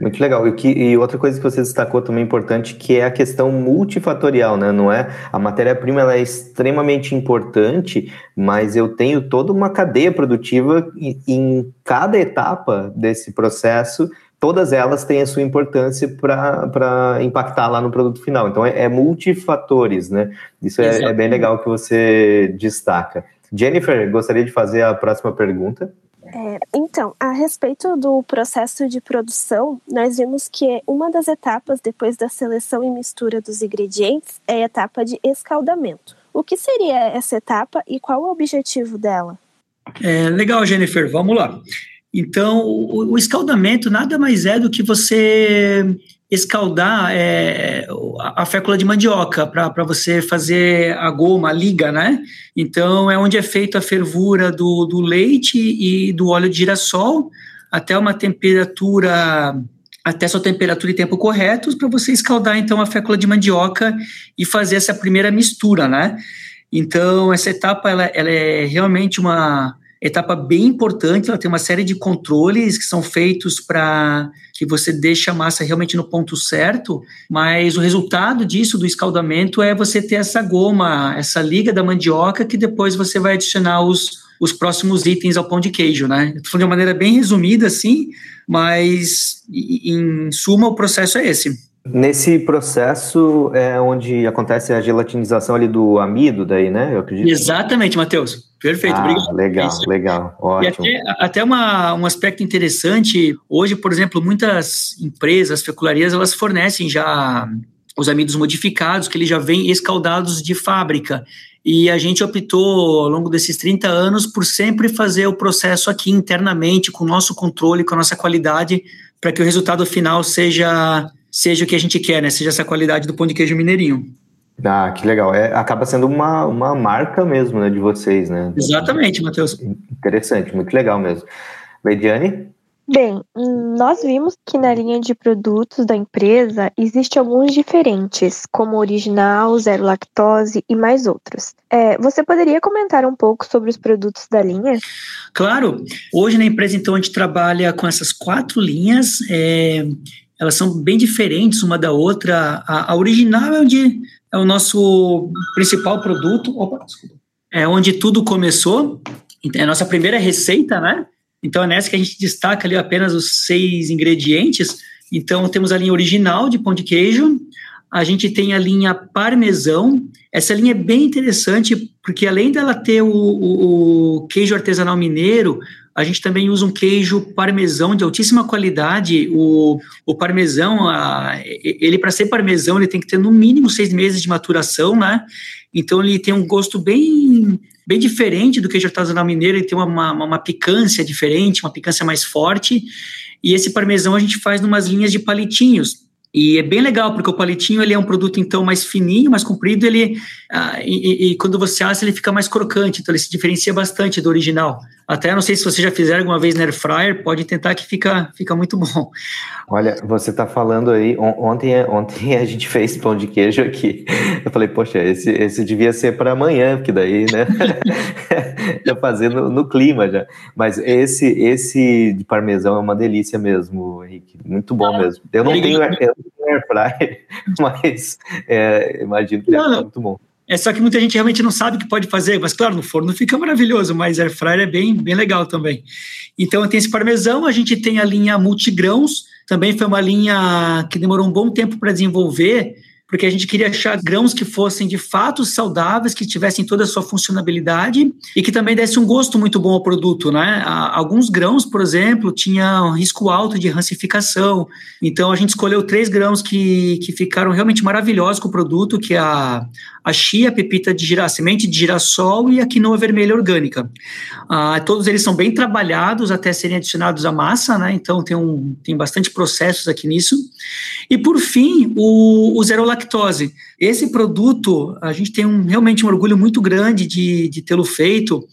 Muito legal. E, que, e, outra coisa que você destacou também importante, que é a questão multifatorial, né? Não é a matéria-prima ela é extremamente importante, mas eu tenho toda uma cadeia produtiva e em cada etapa desse processo todas elas têm a sua importância para impactar lá no produto final. Então, é, é multifatores, né? Isso é, é, bem legal que você destaca. Jennifer, gostaria de fazer a próxima pergunta. É, então, a respeito do processo de produção, nós vimos que uma das etapas depois da seleção e mistura dos ingredientes é a etapa de escaldamento. O que seria essa etapa e qual o objetivo dela? É, legal, Jennifer, vamos lá. Então, o, o, escaldamento nada mais é do que você escaldar é, a, fécula de mandioca para você fazer a goma, a liga, né? Então, é onde é feita a fervura do, do leite e do óleo de girassol até uma temperatura até sua temperatura e tempo corretos para você escaldar então a fécula de mandioca e fazer essa primeira mistura, né? Então essa etapa ela, ela é realmente uma etapa bem importante, ela tem uma série de controles que são feitos para que você deixe a massa realmente no ponto certo, mas o resultado disso, do escaldamento, é você ter essa goma, essa liga da mandioca, que depois você vai adicionar os, os próximos itens ao pão de queijo, né? Estou falando de uma maneira bem resumida, assim, mas em suma o processo é esse. Nesse processo é onde acontece a gelatinização ali do amido, daí, né? Eu acredito. Exatamente, Matheus. Perfeito, ah, obrigado. Legal, legal, ótimo. E até, até uma, um aspecto interessante, hoje, por exemplo, muitas empresas, fecularias, elas fornecem já os amidos modificados, que eles já vêm escaldados de fábrica. E a gente optou, ao longo desses 30 anos, por sempre fazer o processo aqui internamente, com o nosso controle, com a nossa qualidade, para que o resultado final seja seja o que a gente quer, né? Seja essa qualidade do pão de queijo mineirinho. Ah, que legal. É, acaba sendo uma, uma marca mesmo, né, de vocês, né? Exatamente, Matheus. Interessante, muito legal mesmo. Leidiane? Bem, nós vimos que na linha de produtos da empresa existem alguns diferentes, como original, zero lactose e mais outros. É, você poderia comentar um pouco sobre os produtos da linha? Claro. Hoje na empresa, então, a gente trabalha com essas quatro linhas. É, elas são bem diferentes uma da outra. A, a original é onde é o nosso principal produto. Opa, desculpa. É onde tudo começou. É a nossa primeira receita, né? Então é nessa que a gente destaca ali apenas os seis ingredientes. Então temos a linha original de pão de queijo, a gente tem a linha parmesão. Essa linha é bem interessante porque além dela ter o, o, o queijo artesanal mineiro, a gente também usa um queijo parmesão de altíssima qualidade. O, o parmesão, a, ele para ser parmesão, ele tem que ter no mínimo seis meses de maturação, né? Então ele tem um gosto bem bem diferente do queijo artesanal mineiro, ele tem uma, uma, uma picância diferente, uma picância mais forte. E esse parmesão a gente faz numas linhas de palitinhos. E é bem legal, porque o palitinho ele é um produto, então, mais fininho, mais comprido, ele, ah, e, e, quando você assa, ele fica mais crocante, então ele se diferencia bastante do original. Até não sei se você já fizer alguma vez na air fryer, pode tentar que fica, fica muito bom. Olha, você está falando aí, ontem, ontem a gente fez pão de queijo aqui. Eu falei, poxa, esse, esse devia ser para amanhã, porque daí, né? já fazendo no clima já. Mas esse, esse de parmesão é uma delícia mesmo, Henrique. Muito bom mesmo. Eu não tenho, eu não tenho air fryer, mas é, imagino que deve ser muito bom. É só que muita gente realmente não sabe o que pode fazer, mas claro, no forno fica maravilhoso, mas air fryer é bem, bem legal também. Então tem esse parmesão, a gente tem a linha multigrãos, também foi uma linha que demorou um bom tempo para desenvolver, porque a gente queria achar grãos que fossem de fato saudáveis, que tivessem toda a sua funcionalidade e que também desse um gosto muito bom ao produto, né? Alguns grãos, por exemplo, tinham risco alto de rancificação, então a gente escolheu três grãos que, que ficaram realmente maravilhosos com o produto, que é a, a chia, a pepita de gira, semente de girassol e a quinoa vermelha orgânica. Ah, todos eles são bem trabalhados até serem adicionados à massa, né? Então tem, um, tem bastante processos aqui nisso. E por fim, o, o zero lactose. Esse produto, a gente tem um, realmente um orgulho muito grande de, de tê-lo feito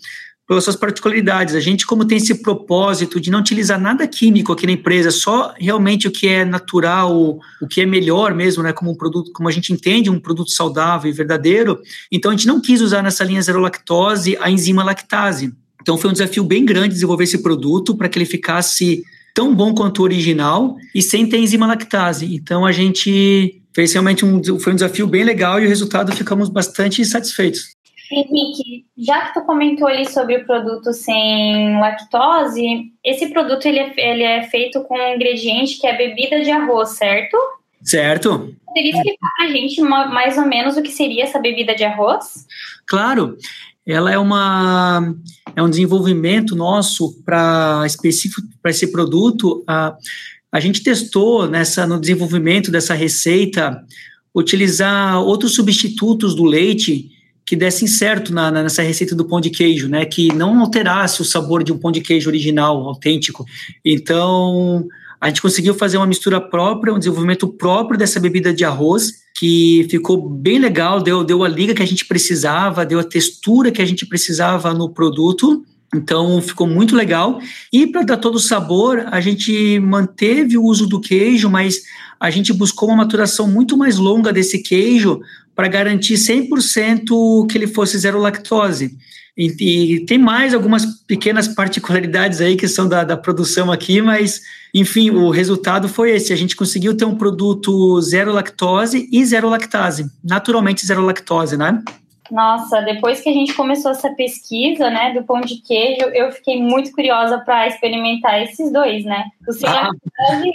pelas suas particularidades. A gente, como tem esse propósito de não utilizar nada químico aqui na empresa, só realmente o que é natural, o que é melhor mesmo, né, como um produto, como a gente entende, um produto saudável e verdadeiro. Então, a gente não quis usar nessa linha zero lactose a enzima lactase. Então, foi um desafio bem grande desenvolver esse produto para que ele ficasse tão bom quanto o original e sem ter enzima lactase. Então a gente fez realmente um, foi um desafio bem legal e o resultado ficamos bastante satisfeitos. Henrique, já que tu comentou ali sobre o produto sem lactose, esse produto ele é, ele é feito com um ingrediente que é bebida de arroz, certo? Certo. Poderia explicar para a gente mais ou menos o que seria essa bebida de arroz? Claro ela é uma é um desenvolvimento nosso para específico para esse produto. A, a gente testou nessa no desenvolvimento dessa receita utilizar outros substitutos do leite que dessem certo na, nessa receita do pão de queijo, né? Que não alterasse o sabor de um pão de queijo original, autêntico. Então, a gente conseguiu fazer uma mistura própria, um desenvolvimento próprio dessa bebida de arroz, que ficou bem legal, deu, deu a liga que a gente precisava, deu a textura que a gente precisava no produto. Então ficou muito legal. E para dar todo o sabor, a gente manteve o uso do queijo, mas a gente buscou uma maturação muito mais longa desse queijo para garantir 100% que ele fosse zero lactose. E, e, tem mais algumas pequenas particularidades aí que são da, da produção aqui, mas enfim, o resultado foi esse. A gente conseguiu ter um produto zero lactose e zero lactase, naturalmente zero lactose, né? Nossa, depois que a gente começou essa pesquisa, né, do pão de queijo, eu fiquei muito curiosa para experimentar esses dois, né? O sem ah.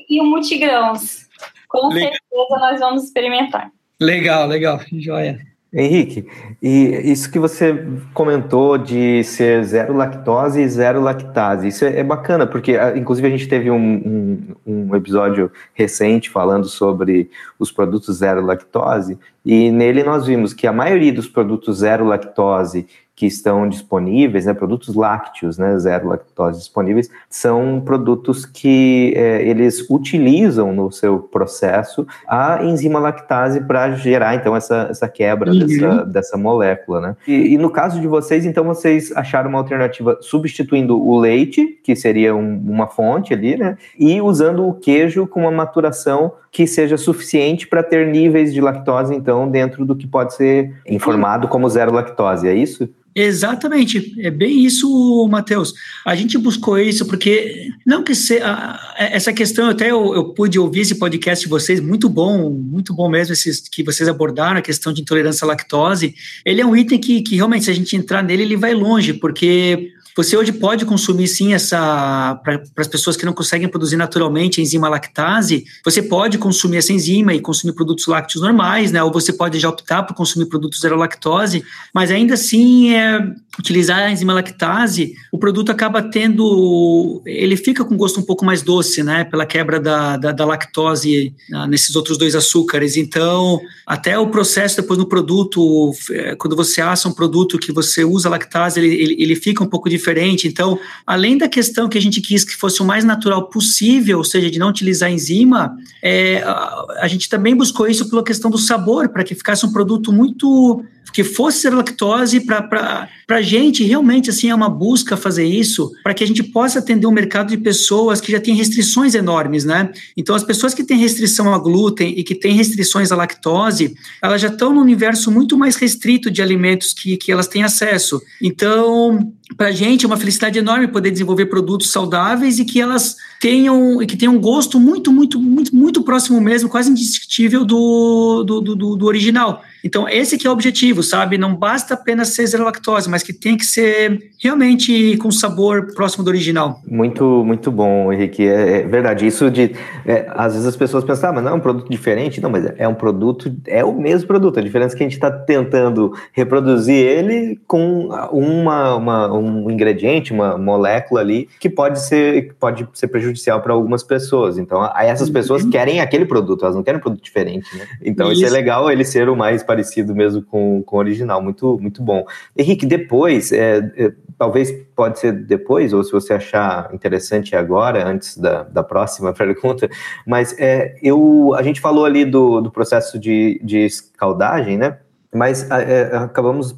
e o multigrãos. Com legal. certeza nós vamos experimentar. Legal, legal, joia. Henrique, e isso que você comentou de ser zero lactose e zero lactase, isso é, é bacana, porque ah, inclusive a gente teve um, um, um, episódio recente falando sobre os produtos zero lactose, E nele nós vimos que a maioria dos produtos zero lactose que estão disponíveis, né, produtos lácteos, né, zero lactose disponíveis, são produtos que é, eles utilizam no seu processo a enzima lactase para gerar, então, essa, essa quebra uhum. dessa, dessa molécula, né. E, e, no caso de vocês, então, vocês acharam uma alternativa substituindo o leite, que seria um, uma fonte ali, né, e usando o queijo com uma maturação que seja suficiente para ter níveis de lactose, então, dentro do que pode ser informado como zero lactose, é isso? Exatamente, é bem isso, Matheus. A gente buscou isso porque, não que se, a, essa questão, até eu, eu, pude ouvir esse podcast de vocês, muito bom, muito bom mesmo, esses que vocês abordaram, a questão de intolerância à lactose. Ele é um item que, que realmente, se a gente entrar nele, ele vai longe, porque você hoje pode consumir sim essa para as pessoas que não conseguem produzir naturalmente enzima lactase, você pode consumir essa enzima e consumir produtos lácteos normais, né? Ou você pode já optar por consumir produtos zero lactose, mas ainda assim é utilizar a enzima lactase, o produto acaba tendo, ele fica com gosto um pouco mais doce, né? Pela quebra da, da, da lactose ah, nesses outros dois açúcares. Então, até o processo depois no produto, é, quando você assa um produto que você usa lactase, ele, ele, ele fica um pouco diferente diferente. Então, além da questão que a gente quis que fosse o mais natural possível, ou seja, de não utilizar enzima, é, a, a gente também buscou isso pela questão do sabor, para que ficasse um produto muito que fosse ser lactose para a gente realmente assim é uma busca fazer isso para que a gente possa atender um mercado de pessoas que já têm restrições enormes, né? Então as pessoas que têm restrição a glúten e que têm restrições à lactose, elas já estão no universo muito mais restrito de alimentos que, que elas têm acesso. Então para a gente é uma felicidade enorme poder desenvolver produtos saudáveis e que elas tenham e que tenham um gosto muito, muito, muito, muito próximo mesmo, quase indiscutível do, do, do, do original. Então, esse que é o objetivo, sabe? Não basta apenas ser zero lactose, mas que tem que ser realmente com sabor próximo do original. Muito, muito bom, Henrique. É, é verdade. Isso de. É, às vezes as pessoas pensam, ah, mas não é um produto diferente. Não, mas é um produto, é o mesmo produto. A diferença é que a gente está tentando reproduzir ele com uma, uma, um ingrediente, uma molécula ali, que pode ser, pode ser prejudicial para algumas pessoas. Então, aí essas pessoas uhum. querem aquele produto, elas não querem um produto diferente, né? Então, isso, isso é legal ele ser o mais parecido mesmo com, com o original. Muito, muito bom. Henrique, depois, é, é, talvez pode ser depois, ou se você achar interessante agora, antes da, da próxima pergunta, mas é, eu, a gente falou ali do, do processo de, de escaldagem, né? mas é, acabamos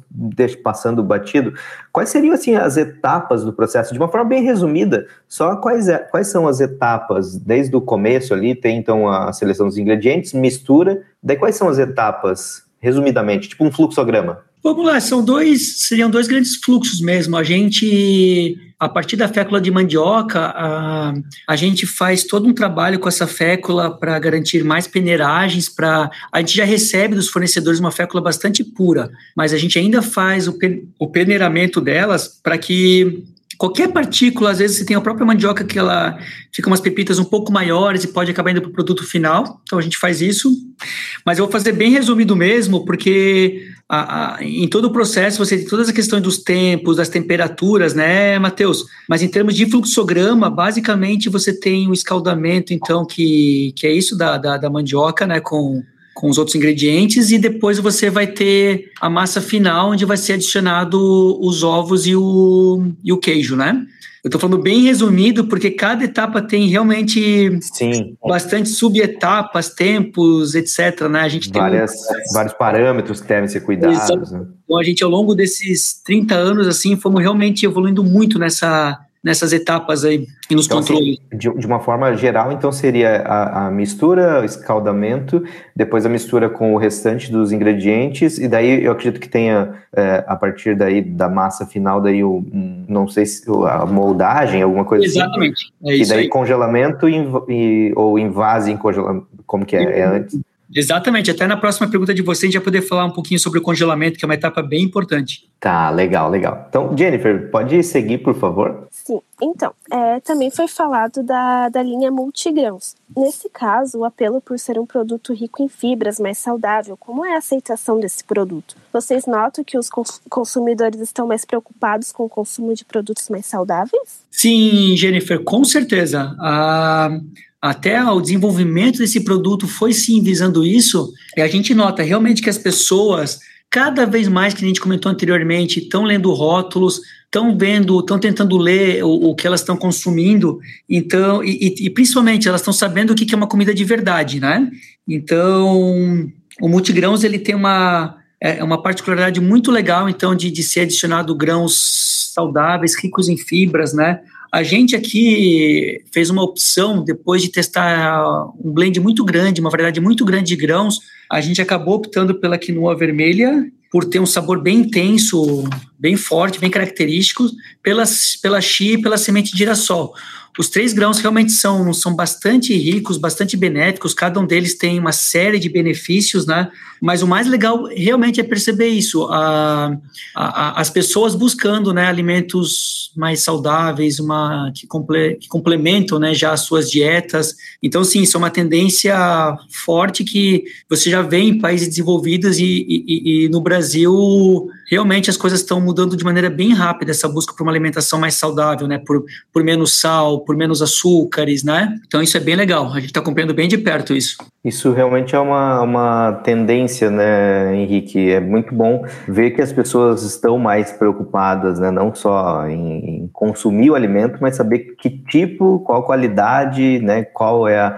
passando batido. Quais seriam assim as etapas do processo, de uma forma bem resumida? Só quais, é, quais são as etapas desde o começo ali? Tem então a seleção dos ingredientes, mistura. Daí quais são as etapas resumidamente, tipo um fluxograma? Vamos lá, são dois, seriam dois grandes fluxos mesmo. A gente, a partir da fécula de mandioca, a, a gente faz todo um trabalho com essa fécula para garantir mais peneiragens, para a gente já recebe dos fornecedores uma fécula bastante pura, mas a gente ainda faz o, o peneiramento delas para que Qualquer partícula, às vezes você tem a própria mandioca que ela fica umas pepitas um pouco maiores e pode acabar indo para o produto final. Então a gente faz isso. Mas eu vou fazer bem resumido mesmo, porque a, a, em todo o processo você tem todas as questões dos tempos, das temperaturas, né, Matheus? Mas em termos de fluxograma, basicamente você tem o escaldamento, então, que, que é isso da, da, da mandioca, né, com com os outros ingredientes e depois você vai ter a massa final onde vai ser adicionado os ovos e o, e o queijo, né? Eu estou falando bem resumido porque cada etapa tem realmente Sim. bastante subetapas, tempos, etc. Né? A gente Várias, tem vários parâmetros que devem ser cuidados. Né? Então a gente ao longo desses 30 anos assim fomos realmente evoluindo muito nessa nessas etapas aí e nos então, controles. Assim, de, de, uma forma geral, então seria a, a, mistura, o escaldamento, depois a mistura com o restante dos ingredientes, e daí eu acredito que tenha, é, a partir daí da massa final, daí o, não sei se a moldagem, alguma coisa Exatamente. assim. Exatamente. É e daí aí. congelamento e, e, ou invase em congelamento, como que é, é antes? Exatamente. Até na próxima pergunta de vocês a gente vai poder falar um pouquinho sobre o congelamento, que é uma etapa bem importante. Tá, legal, legal. Então, Jennifer, pode seguir, por favor? Sim. Então, é, também foi falado da, da linha multigrãos. Nesse caso, o apelo por ser um produto rico em fibras, mais saudável, como é a aceitação desse produto? Vocês notam que os consumidores estão mais preocupados com o consumo de produtos mais saudáveis? Sim, Jennifer, com certeza. Ah, a até o desenvolvimento desse produto foi sim visando isso, e a gente nota realmente que as pessoas, cada vez mais, que a gente comentou anteriormente, estão lendo rótulos, estão vendo, estão tentando ler o, o, que elas estão consumindo, então, e, e principalmente elas estão sabendo o que, que é uma comida de verdade, né? Então, o multigrãos ele tem uma, é, é uma particularidade muito legal, então, de, de ser adicionado grãos saudáveis, ricos em fibras, né? A gente aqui fez uma opção, depois de testar um blend muito grande, uma variedade muito grande de grãos, a gente acabou optando pela quinoa vermelha, por ter um sabor bem intenso, bem forte, bem característico, pela, pela chia e pela semente de girassol. Os três grãos realmente são, são bastante ricos, bastante benéficos, cada um deles tem uma série de benefícios, né? Mas o mais legal realmente é perceber isso, a, a, as pessoas buscando né, alimentos mais saudáveis, uma, que, comple, que complementam né, já as suas dietas. Então, sim, isso é uma tendência forte que você já vê em países desenvolvidos e, e, e no Brasil realmente as coisas estão mudando de maneira bem rápida, essa busca por uma alimentação mais saudável, né? Por, por menos sal, por menos açúcares, né? Então isso é bem legal, a gente está acompanhando bem de perto isso. Isso realmente é uma, uma tendência, né, Henrique? É muito bom ver que as pessoas estão mais preocupadas, né? Não só em, em consumir o alimento, mas saber que tipo, qual qualidade, né? Qual é a.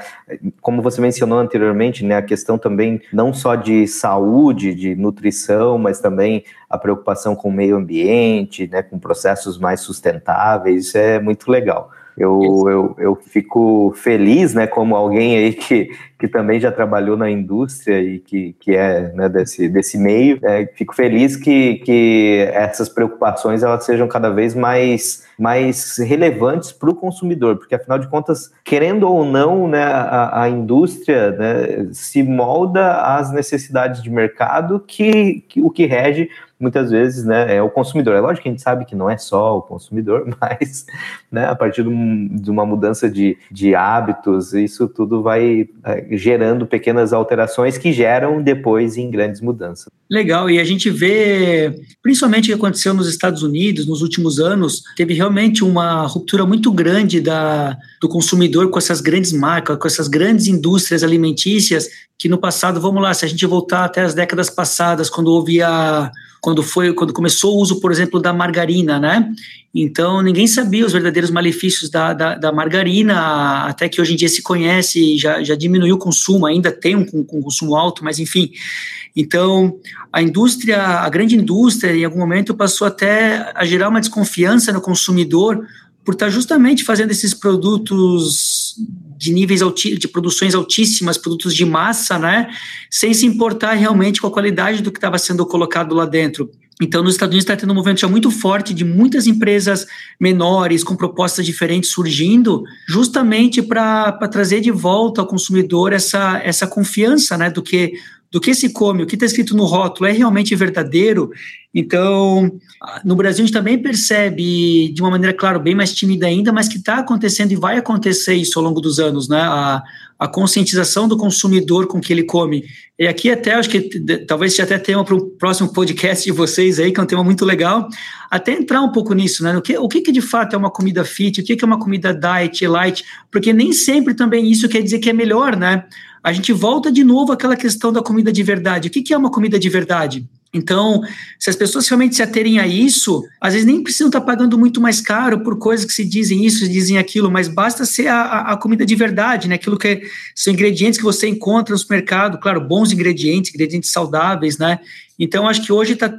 Como você mencionou anteriormente, né? A questão também não só de saúde, de nutrição, mas também a preocupação com o meio ambiente, né, com processos mais sustentáveis, isso é muito legal. Eu, eu, eu fico feliz, né, como alguém aí que, que também já trabalhou na indústria e que, que é né, desse, desse meio, é, fico feliz que, que essas preocupações elas sejam cada vez mais, mais relevantes para o consumidor, porque afinal de contas, querendo ou não, né, a, a indústria né, se molda às necessidades de mercado que, que o que rege muitas vezes né, é o consumidor. É lógico que a gente sabe que não é só o consumidor, mas né, a partir de uma mudança de, de hábitos, isso tudo vai é, gerando pequenas alterações que geram depois em grandes mudanças. Legal, e a gente vê, principalmente o que aconteceu nos Estados Unidos nos últimos anos, teve realmente uma ruptura muito grande da, do consumidor com essas grandes marcas, com essas grandes indústrias alimentícias, que no passado, vamos lá, se a gente voltar até as décadas passadas, quando houve a quando foi quando começou o uso, por exemplo, da margarina, né? Então ninguém sabia os verdadeiros malefícios da, da, da margarina, até que hoje em dia se conhece, já, já diminuiu o consumo, ainda tem um, um consumo alto, mas enfim. Então a indústria, a grande indústria, em algum momento passou até a gerar uma desconfiança no consumidor por estar justamente fazendo esses produtos de níveis de produções altíssimas, produtos de massa, né, sem se importar realmente com a qualidade do que estava sendo colocado lá dentro. Então, nos Estados Unidos está tendo um movimento já muito forte de muitas empresas menores com propostas diferentes surgindo, justamente para trazer de volta ao consumidor essa, essa confiança né, do que do que se come, o que está escrito no rótulo é realmente verdadeiro. Então, no Brasil a gente também percebe, de uma maneira, claro, bem mais tímida ainda, mas que está acontecendo e vai acontecer isso ao longo dos anos, né? A, a conscientização do consumidor com o que ele come. E aqui até, acho que talvez seja até tema para o próximo podcast de vocês aí, que é um tema muito legal, até entrar um pouco nisso, né? O que, o que, que de fato é uma comida fit, o que, que é uma comida diet, light, porque nem sempre também isso quer dizer que é melhor, né? A gente volta de novo àquela questão da comida de verdade. O que, é uma comida de verdade? Então, se as pessoas realmente se aterem a isso, às vezes nem precisam estar pagando muito mais caro por coisas que se dizem isso, dizem aquilo, mas basta ser a, a comida de verdade, né? Aquilo que são ingredientes que você encontra no supermercado, claro, bons ingredientes, ingredientes saudáveis, né? Então, acho que hoje tá,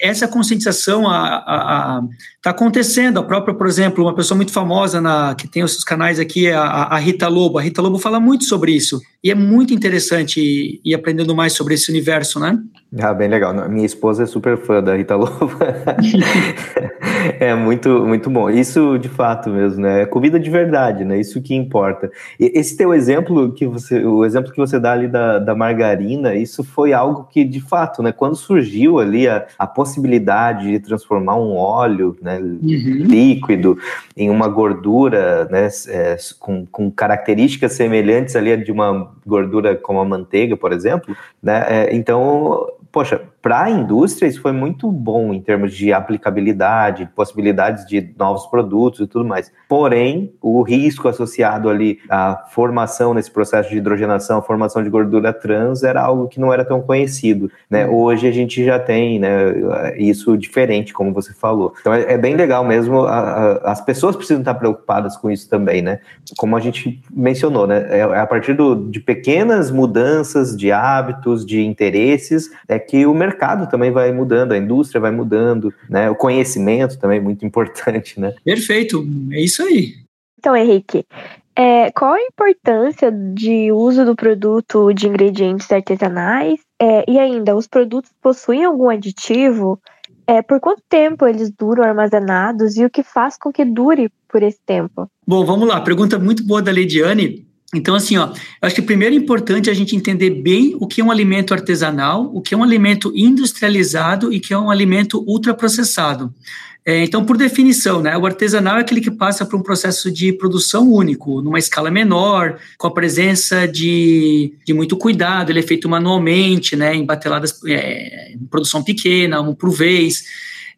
essa conscientização está acontecendo. A própria, por exemplo, uma pessoa muito famosa na, que tem os seus canais aqui, a, a, Rita Lobo. A Rita Lobo fala muito sobre isso. E é muito interessante ir, ir aprendendo mais sobre esse universo, né? Ah, bem legal. Minha esposa é super fã da Rita Lobo. é muito, muito bom. Isso de fato mesmo, né? É comida de verdade, né? Isso que importa. E esse teu exemplo que você, o exemplo que você dá ali da, da margarina, isso foi algo que de fato, né? Quando surgiu ali a, a possibilidade de transformar um óleo né, uhum. líquido em uma gordura né, é, com, com, características semelhantes ali de uma gordura como a manteiga, por exemplo, né, é, então poxa, para a indústria isso foi muito bom em termos de aplicabilidade, possibilidades de novos produtos e tudo mais. Porém, o risco associado ali à formação nesse processo de hidrogenação, a formação de gordura trans era algo que não era tão conhecido, né? Uhum. Hoje a gente já tem, né, isso diferente, como você falou. Então é, é bem legal mesmo, a, a, as pessoas precisam estar preocupadas com isso também, né? Como a gente mencionou, né? É, é a partir do, de pequenas mudanças de hábitos, de interesses, é que o mercado também vai mudando, a indústria vai mudando, né? O conhecimento também é muito importante, né? Perfeito, é isso aí. Então, Henrique, é, qual a importância de uso do produto de ingredientes artesanais? É, e ainda, os produtos possuem algum aditivo? É, por quanto tempo eles duram armazenados e o que faz com que dure por esse tempo? Bom, vamos lá. Pergunta muito boa da Leidiane. Então, assim, ó, acho que primeiro é importante a gente entender bem o que é um alimento artesanal, o que é um alimento industrializado e que é um alimento ultraprocessado. É, então, por definição, né, o artesanal é aquele que passa por um processo de produção único, numa escala menor, com a presença de, de muito cuidado, ele é feito manualmente, né, em bateladas, é, em produção pequena, um por vez,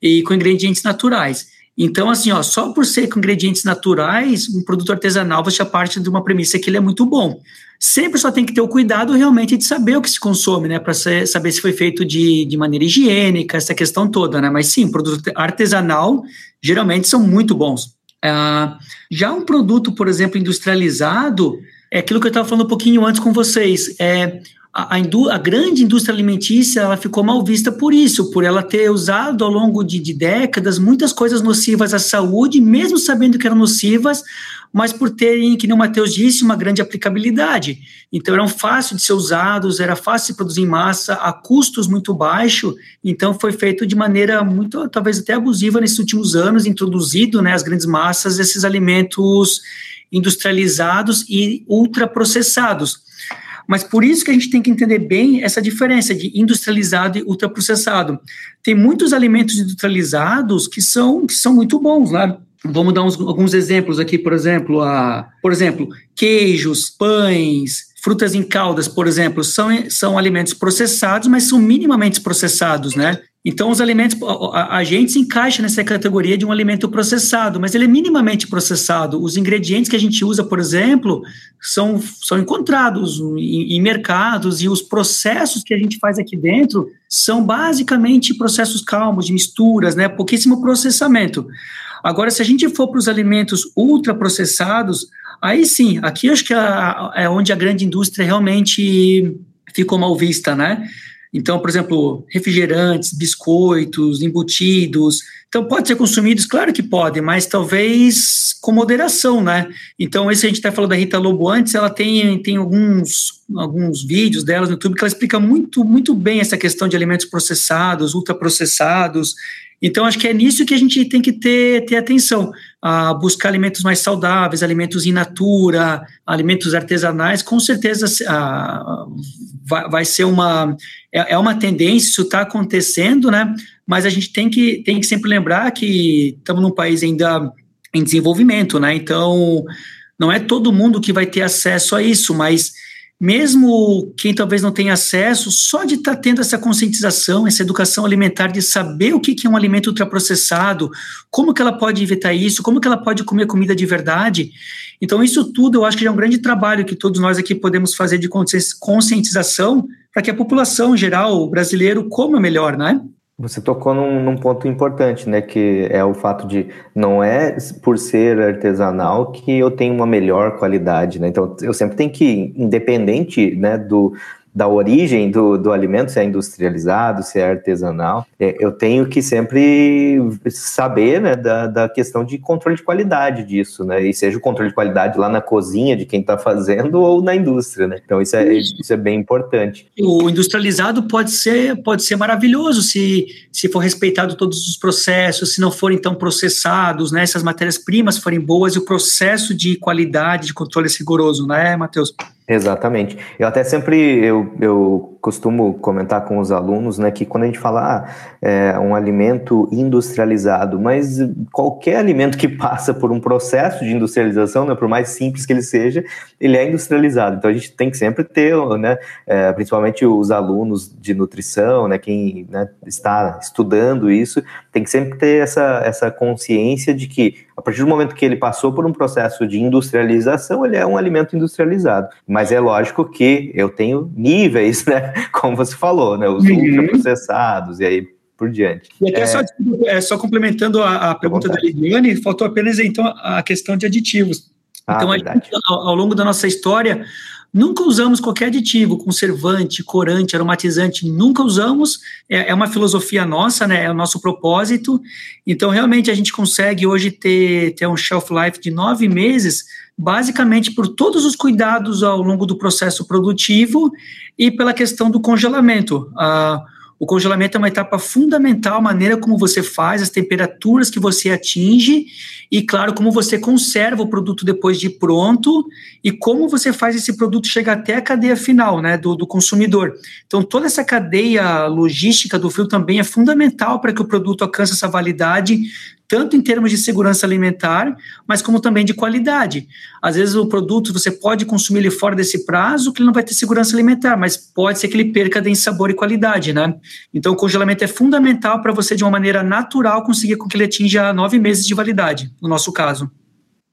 e com ingredientes naturais. Então, assim, ó, só por ser com ingredientes naturais, um produto artesanal, você já parte de uma premissa que ele é muito bom. Sempre só tem que ter o cuidado realmente de saber o que se consome, né? Para saber se foi feito de, de maneira higiênica, essa questão toda, né? Mas sim, produto artesanal geralmente são muito bons. Ah, já um produto, por exemplo, industrializado, é aquilo que eu estava falando um pouquinho antes com vocês. É, a, a, grande indústria alimentícia ela ficou mal vista por isso, por ela ter usado ao longo de, de, décadas muitas coisas nocivas à saúde, mesmo sabendo que eram nocivas, mas por terem, que nem o Matheus disse, uma grande aplicabilidade. Então eram fáceis de ser usados, era fácil de produzir em massa, a custos muito baixos, então foi feito de maneira muito, talvez até abusiva nesses últimos anos, introduzido né, as grandes massas esses alimentos industrializados e ultraprocessados mas por isso que a gente tem que entender bem essa diferença de industrializado e ultraprocessado. Tem muitos alimentos industrializados que são, que são muito bons, né? Vamos dar uns, alguns exemplos aqui, por exemplo, a, por exemplo, queijos, pães, frutas em caldas, por exemplo, são, são alimentos processados, mas são minimamente processados, né? Então, os alimentos, a, a, gente se encaixa nessa categoria de um alimento processado, mas ele é minimamente processado. Os ingredientes que a gente usa, por exemplo, são, são encontrados em, em mercados e os processos que a gente faz aqui dentro são basicamente processos calmos, de misturas, né? Pouquíssimo processamento. Agora, se a gente for para os alimentos ultraprocessados, aí sim, aqui acho que é, é onde a grande indústria realmente ficou mal vista, né? Então, por exemplo, refrigerantes, biscoitos, embutidos. Então, pode ser consumidos? Claro que pode, mas talvez com moderação, né? Então, esse a gente até falou da Rita Lobo antes, ela tem, tem alguns, alguns vídeos dela no YouTube que ela explica muito, muito bem essa questão de alimentos processados, ultraprocessados. Então, acho que é nisso que a gente tem que ter, ter atenção, a buscar alimentos mais saudáveis, alimentos in natura, alimentos artesanais, com certeza a, vai, vai ser uma, é, é uma tendência, isso está acontecendo, né? Mas a gente tem que, tem que sempre lembrar que estamos num país ainda em desenvolvimento, né? Então, não é todo mundo que vai ter acesso a isso, mas mesmo quem talvez não tenha acesso, só de estar tá tendo essa conscientização, essa educação alimentar, de saber o que, que é um alimento ultraprocessado, como que ela pode evitar isso, como que ela pode comer comida de verdade. Então, isso tudo eu acho que é um grande trabalho que todos nós aqui podemos fazer de conscientização para que a população geral, o brasileiro, coma melhor, né? Você tocou num, num, ponto importante, né? Que é o fato de não é por ser artesanal que eu tenho uma melhor qualidade, né? Então eu sempre tenho que, independente né, do, da origem do, do alimento, se é industrializado, se é artesanal, é, eu tenho que sempre saber né, da, da questão de controle de qualidade disso, né? E seja o controle de qualidade lá na cozinha de quem está fazendo ou na indústria, né? Então isso é, isso é bem importante. O industrializado pode ser, pode ser maravilhoso se, se for respeitado todos os processos, se não forem tão processados, né? Se as matérias-primas forem boas e o processo de qualidade, de controle é rigoroso, né, Matheus? Exatamente. Eu até sempre eu, eu costumo comentar com os alunos, né, que quando a gente fala ah, é um alimento industrializado, mas qualquer alimento que passa por um processo de industrialização, né, por mais simples que ele seja, ele é industrializado. Então a gente tem que sempre ter, né, é, principalmente os alunos de nutrição, né, quem né, está estudando isso, tem que sempre ter essa, essa consciência de que a partir do momento que ele passou por um processo de industrialização, ele é um alimento industrializado. Mas é lógico que eu tenho níveis, né? Como você falou, né? Os uhum. ultraprocessados e aí por diante. E até é... Só, é, só complementando a, a pergunta da Lidiane, faltou apenas então a questão de aditivos. Ah, então, gente, ao, ao longo da nossa história, Nunca usamos qualquer aditivo, conservante, corante, aromatizante, nunca usamos. É, é, uma filosofia nossa, né? É o nosso propósito. Então, realmente, a gente consegue hoje ter, ter um shelf life de nove meses, basicamente por todos os cuidados ao longo do processo produtivo e pela questão do congelamento. Ah, o congelamento é uma etapa fundamental, a maneira como você faz, as temperaturas que você atinge e, claro, como você conserva o produto depois de pronto e como você faz esse produto chegar até a cadeia final, né, do, do consumidor. Então, toda essa cadeia logística do frio também é fundamental para que o produto alcance essa validade tanto em termos de segurança alimentar, mas como também de qualidade. Às vezes o produto você pode consumir ele fora desse prazo, que ele não vai ter segurança alimentar, mas pode ser que ele perca em sabor e qualidade, né? Então o congelamento é fundamental para você de uma maneira natural conseguir com que ele atinja nove meses de validade, no nosso caso.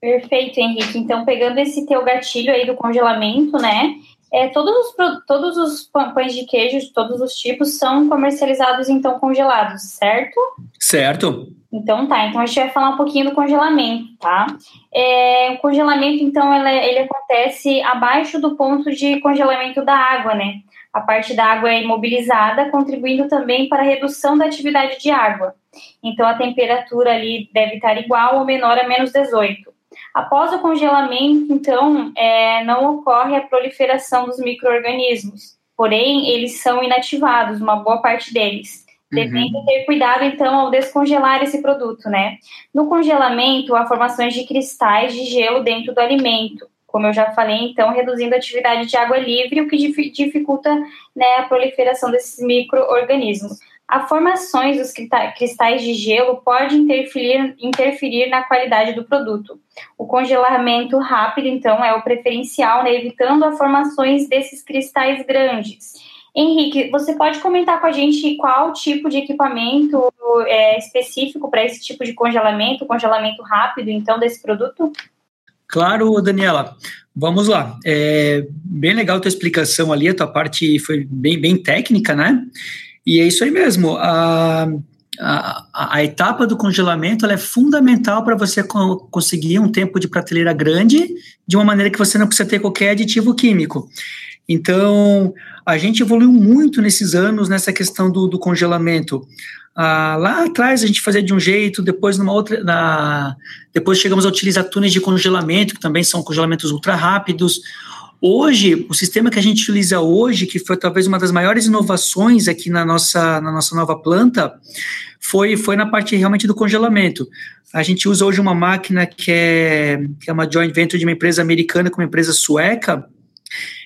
Perfeito, Henrique. Então pegando esse teu gatilho aí do congelamento, né? É, todos, os, todos os pães de queijo de todos os tipos são comercializados então congelados, certo? Certo. Então tá, então a gente vai falar um pouquinho do congelamento, tá? É, o congelamento, então, ele, ele acontece abaixo do ponto de congelamento da água, né? A parte da água é imobilizada, contribuindo também para a redução da atividade de água. Então a temperatura ali deve estar igual ou menor a menos 18. Após o congelamento, então, é, não ocorre a proliferação dos micro-organismos, porém, eles são inativados, uma boa parte deles. Uhum. Devendo ter cuidado, então, ao descongelar esse produto, né? No congelamento, há formações de cristais de gelo dentro do alimento, como eu já falei, então, reduzindo a atividade de água livre, o que dificulta né, a proliferação desses micro-organismos. A formações dos cristais de gelo pode interferir, interferir na qualidade do produto. O congelamento rápido, então, é o preferencial, né, evitando as formações desses cristais grandes. Henrique, você pode comentar com a gente qual tipo de equipamento é específico para esse tipo de congelamento, congelamento rápido, então, desse produto? Claro, Daniela. Vamos lá. É bem legal a tua explicação ali, a tua parte foi bem, bem técnica, né? E é isso aí mesmo. A, a, a etapa do congelamento é fundamental para você co conseguir um tempo de prateleira grande, de uma maneira que você não precisa ter qualquer aditivo químico. Então, a gente evoluiu muito nesses anos nessa questão do, do congelamento. Ah, lá atrás a gente fazia de um jeito, depois numa outra, na, depois chegamos a utilizar túneis de congelamento, que também são congelamentos ultra rápidos. Hoje, o sistema que a gente utiliza hoje, que foi talvez uma das maiores inovações aqui na nossa, na nossa nova planta, foi, foi na parte realmente do congelamento. A gente usa hoje uma máquina que é, que é uma joint venture de uma empresa americana com uma empresa sueca,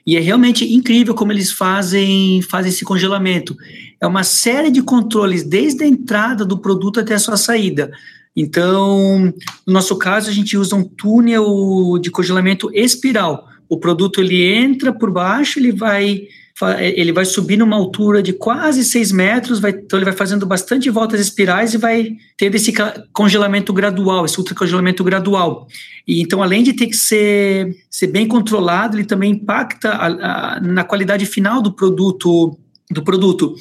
e é realmente incrível como eles fazem, fazem esse congelamento. É uma série de controles desde a entrada do produto até a sua saída. Então, no nosso caso, a gente usa um túnel de congelamento espiral o produto ele entra por baixo, ele vai ele vai subir numa altura de quase 6 metros, vai, então ele vai fazendo bastante voltas espirais e vai ter esse congelamento gradual, esse ultracongelamento gradual. E então, além de ter que ser, ser bem controlado, ele também impacta a, a, na qualidade final do produto do produto.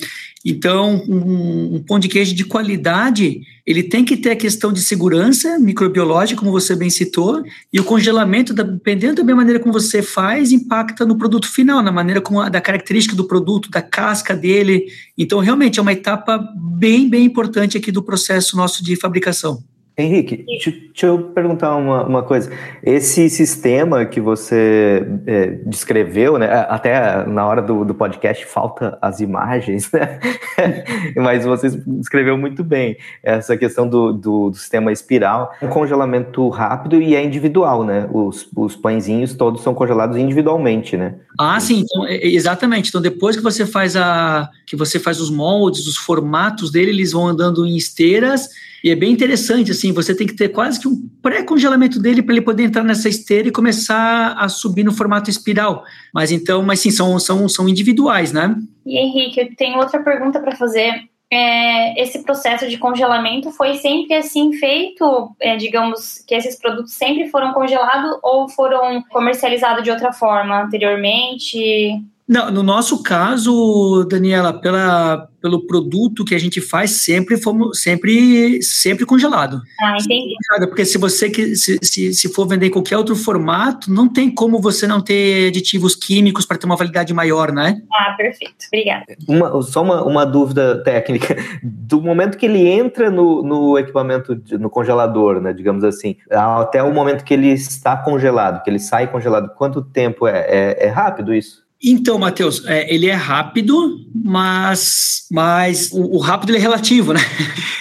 Então, um, um, pão de queijo de qualidade, ele tem que ter a questão de segurança microbiológica, como você bem citou, e o congelamento, dependendo da maneira como você faz, impacta no produto final, na maneira como da característica do produto, da casca dele. Então, realmente é uma etapa bem, bem importante aqui do processo nosso de fabricação. Henrique, deixa eu perguntar uma, uma coisa. Esse sistema que você é, descreveu, né? Até na hora do, do podcast falta as imagens, né? Mas você descreveu muito bem essa questão do, do, do, sistema espiral, um congelamento rápido e é individual, né? Os, os pãezinhos todos são congelados individualmente, né? Ah, sim, então, é, é, exatamente. Então, depois que você faz a que você faz os moldes, os formatos dele, eles vão andando em esteiras e é bem interessante, assim, você tem que ter quase que um pré-congelamento dele para ele poder entrar nessa esteira e começar a subir no formato espiral. Mas então, mas sim, são, são, são individuais, né? E Henrique, eu tenho outra pergunta para fazer. É, esse processo de congelamento foi sempre assim feito, é, digamos que esses produtos sempre foram congelados ou foram comercializados de outra forma anteriormente? Não, no nosso caso, Daniela, pela, pelo produto que a gente faz, sempre fomos sempre, sempre congelado. Ah, entendi. Porque se você se, se, se for vender em qualquer outro formato, não tem como você não ter aditivos químicos para ter uma validade maior, né? Ah, perfeito. Obrigada. Uma, só uma, uma dúvida técnica. Do momento que ele entra no, no equipamento, no congelador, né, digamos assim, até o momento que ele está congelado, que ele sai congelado, quanto tempo é? É, é rápido isso? Então, Matheus, é, ele é rápido, mas, mas o, o, rápido é relativo, né?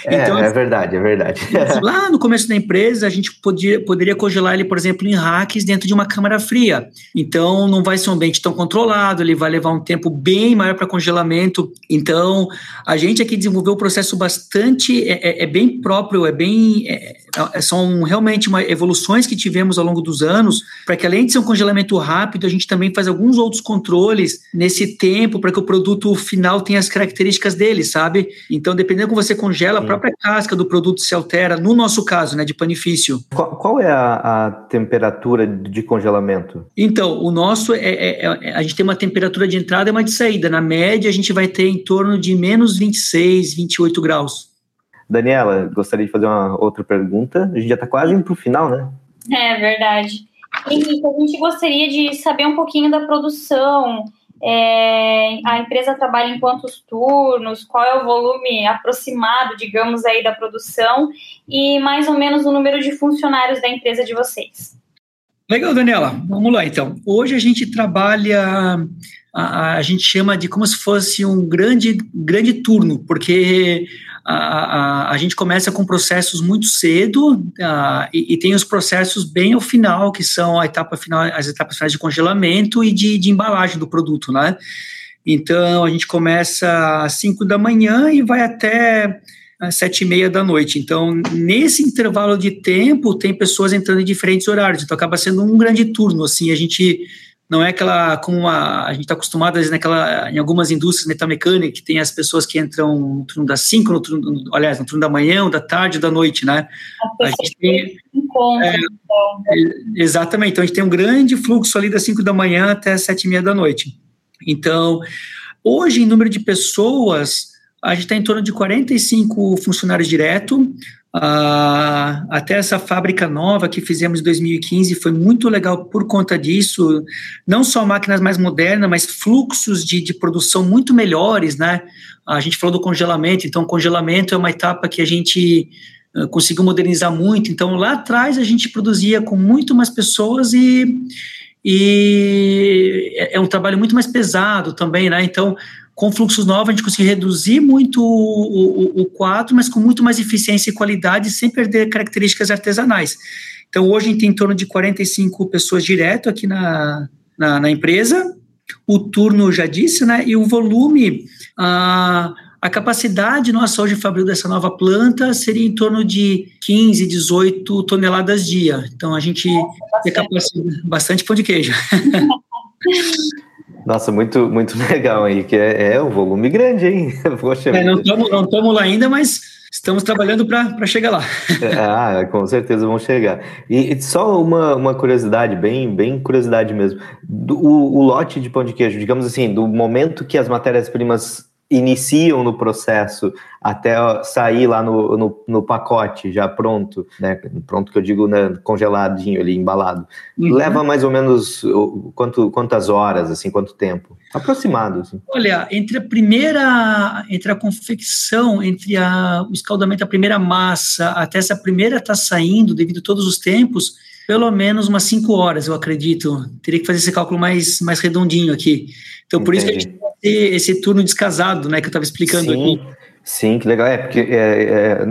É, então, é verdade, é verdade. Lá no começo da empresa, a gente podia, poderia congelar ele, por exemplo, em racks dentro de uma câmara fria. Então, não vai ser um ambiente tão controlado, ele vai levar um tempo bem maior para congelamento. Então, a gente aqui desenvolveu um processo bastante, é, é, é bem próprio, é bem, é, são realmente uma, evoluções que tivemos ao longo dos anos, para que além de ser um congelamento rápido, a gente também faz alguns outros controles nesse tempo para que o produto final tenha as características dele, sabe? Então, dependendo como você congela, a própria casca do produto se altera, no nosso caso, né, de panifício. Qual, qual é a, a, temperatura de congelamento? Então, o nosso é, é, é, a gente tem uma temperatura de entrada e uma de saída. Na média, a gente vai ter em torno de menos 26, 28 graus. Daniela, gostaria de fazer uma outra pergunta. A gente já está quase indo para o final, né? É verdade. Henrique, a gente gostaria de saber um pouquinho da produção. É, a empresa trabalha em quantos turnos? Qual é o volume aproximado, digamos, aí da produção? E mais ou menos o número de funcionários da empresa de vocês. Legal, Daniela. Vamos lá, então. Hoje a gente trabalha, a, a gente chama de como se fosse um grande, grande turno, porque a, a, a, gente começa com processos muito cedo e, e, tem os processos bem ao final, que são a etapa final, as etapas finais de congelamento e de, de embalagem do produto, né? Então, a gente começa às 5 da manhã e vai até às sete e meia da noite. Então, nesse intervalo de tempo, tem pessoas entrando em diferentes horários. Então, acaba sendo um grande turno. Assim, a gente não é aquela como a, a gente está acostumado às naquela em algumas indústrias metamecânica que tem as pessoas que entram no turno das 5, no turno, aliás, no turno da manhã, da tarde, da noite, né? A gente tem é, então. exatamente. Então a gente tem um grande fluxo ali das 5 da manhã até as 7 e meia da noite. Então, hoje em número de pessoas, a gente está em torno de 45 funcionários direto, Uh, até essa fábrica nova que fizemos em 2015 foi muito legal por conta disso, não só máquinas mais modernas, mas fluxos de, de produção muito melhores, né? A gente falou do congelamento, então congelamento é uma etapa que a gente uh, conseguiu modernizar muito, então lá atrás a gente produzia com muito mais pessoas e, e é, é um trabalho muito mais pesado também, né? Então com fluxos novos, a gente conseguiu reduzir muito o, o, o quadro, mas com muito mais eficiência e qualidade, sem perder características artesanais. Então, hoje a gente tem em torno de 45 pessoas direto aqui na, na, na empresa. O turno, já disse, né? E o volume, a, a capacidade nossa hoje de fabrico dessa nova planta seria em torno de 15, 18 toneladas dia. Então, a gente tem capacidade, bastante pão de queijo. Nossa, muito, muito legal aí, que é, é um volume grande, hein? Poxa, é, não estamos lá ainda, mas estamos trabalhando para chegar lá. É, ah, com certeza vão chegar. E, só uma, uma curiosidade, bem, bem curiosidade mesmo. Do, o, o lote de pão de queijo, digamos assim, do momento que as matérias-primas iniciam no processo até sair lá no, no, no, pacote já pronto, né? Pronto que eu digo né, congeladinho ali, embalado. Uhum. Leva mais ou menos quanto, quantas horas, assim, quanto tempo? Aproximado. Assim. Olha, entre a primeira, entre a confecção, entre a, o escaldamento, a primeira massa, até essa primeira tá saindo, devido a todos os tempos, pelo menos umas 5 horas, eu acredito. Teria que fazer esse cálculo mais, mais redondinho aqui. Então, Entendi. por isso que a gente esse turno descasado, né, que eu estava explicando Sim. aqui. Sim, que legal. É, porque é,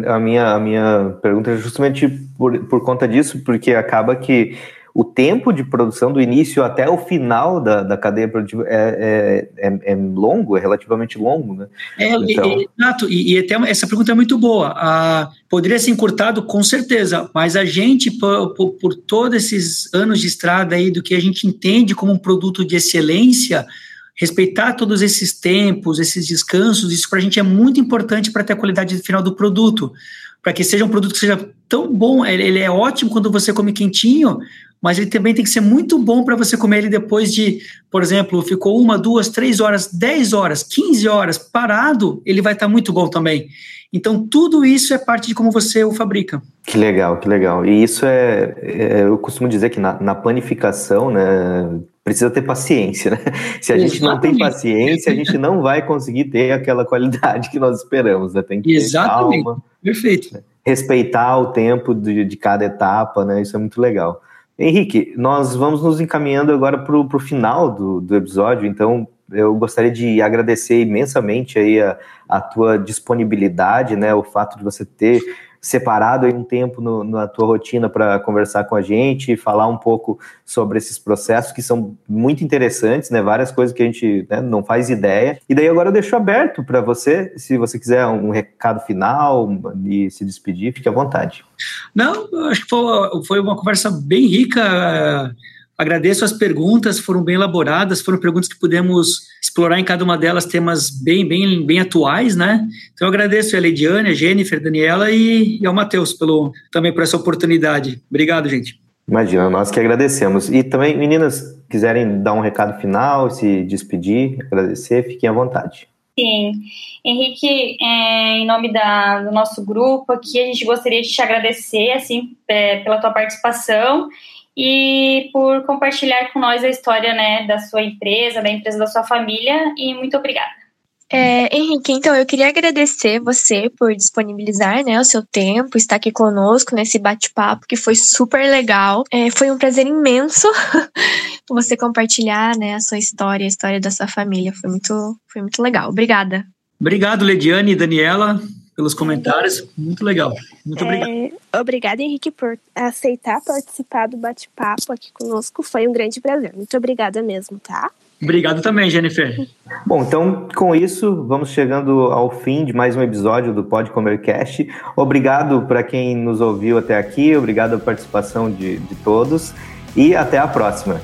é, a, minha, a minha pergunta é justamente por, por conta disso, porque acaba que o tempo de produção do início até o final da, da cadeia produtiva é, é, é, é longo, é relativamente longo, né? É, então... exato, e, e, até essa pergunta é muito boa. Ah, poderia ser encurtado, com certeza, mas a gente, por, por, por todos esses anos de estrada aí, do que a gente entende como um produto de excelência, respeitar todos esses tempos, esses descansos, isso para a gente é muito importante para ter a qualidade final do produto, para que seja um produto que seja tão bom, ele é ótimo quando você come quentinho, mas ele também tem que ser muito bom para você comer ele depois de, por exemplo, ficou uma, duas, três horas, dez horas, quinze horas parado, ele vai estar tá muito bom também. Então, tudo isso é parte de como você o fabrica. Que legal, que legal. E isso é, é eu costumo dizer que na, na, panificação, né, precisa ter paciência, né? Se a gente não tem paciência, a gente não vai conseguir ter aquela qualidade que nós esperamos, né? Tem que Exatamente. ter calma. Perfeito. Respeitar o tempo de, de cada etapa, né? Isso é muito legal. Henrique, nós vamos nos encaminhando agora para o final do, do episódio, então eu gostaria de agradecer imensamente aí a, a tua disponibilidade, né, o fato de você ter separado aí um tempo no, na tua rotina para conversar com a gente e falar um pouco sobre esses processos que são muito interessantes, né? Várias coisas que a gente né, não faz ideia. E daí agora eu deixo aberto para você, se você quiser um recado final e se despedir, fique à vontade. Não, acho que foi, foi uma conversa bem rica Agradeço as perguntas, foram bem elaboradas, foram perguntas que pudemos explorar em cada uma delas temas bem, bem, bem atuais, né? Então eu agradeço a Leidiane, a Jennifer, a Daniela e, e ao Matheus pelo, também por essa oportunidade. Obrigado, gente. Imagina, nós que agradecemos. E também, meninas, quiserem dar um recado final, se despedir, agradecer, fiquem à vontade. Sim. Henrique, é, em nome da, do nosso grupo aqui, a gente gostaria de te agradecer assim, é, pela tua participação e por compartilhar com nós a história né, da sua empresa, da empresa da sua família. E muito obrigada. É, Henrique, então eu queria agradecer você por disponibilizar né, o seu tempo, estar aqui conosco nesse bate-papo que foi super legal. É, foi um prazer imenso você compartilhar né, a sua história, a história da sua família. Foi muito, foi muito legal. Obrigada. Obrigado, Lediane e Daniela pelos comentários. Muito legal. Muito é, obrigado. Obrigada, Henrique, por aceitar participar do bate-papo aqui conosco. Foi um grande prazer. Muito obrigada mesmo, tá? Obrigado também, Jennifer. Bom, então com isso, vamos chegando ao fim de mais um episódio do Pode Comer Cast. Obrigado para quem nos ouviu até aqui, obrigado a participação de, de todos e até a próxima.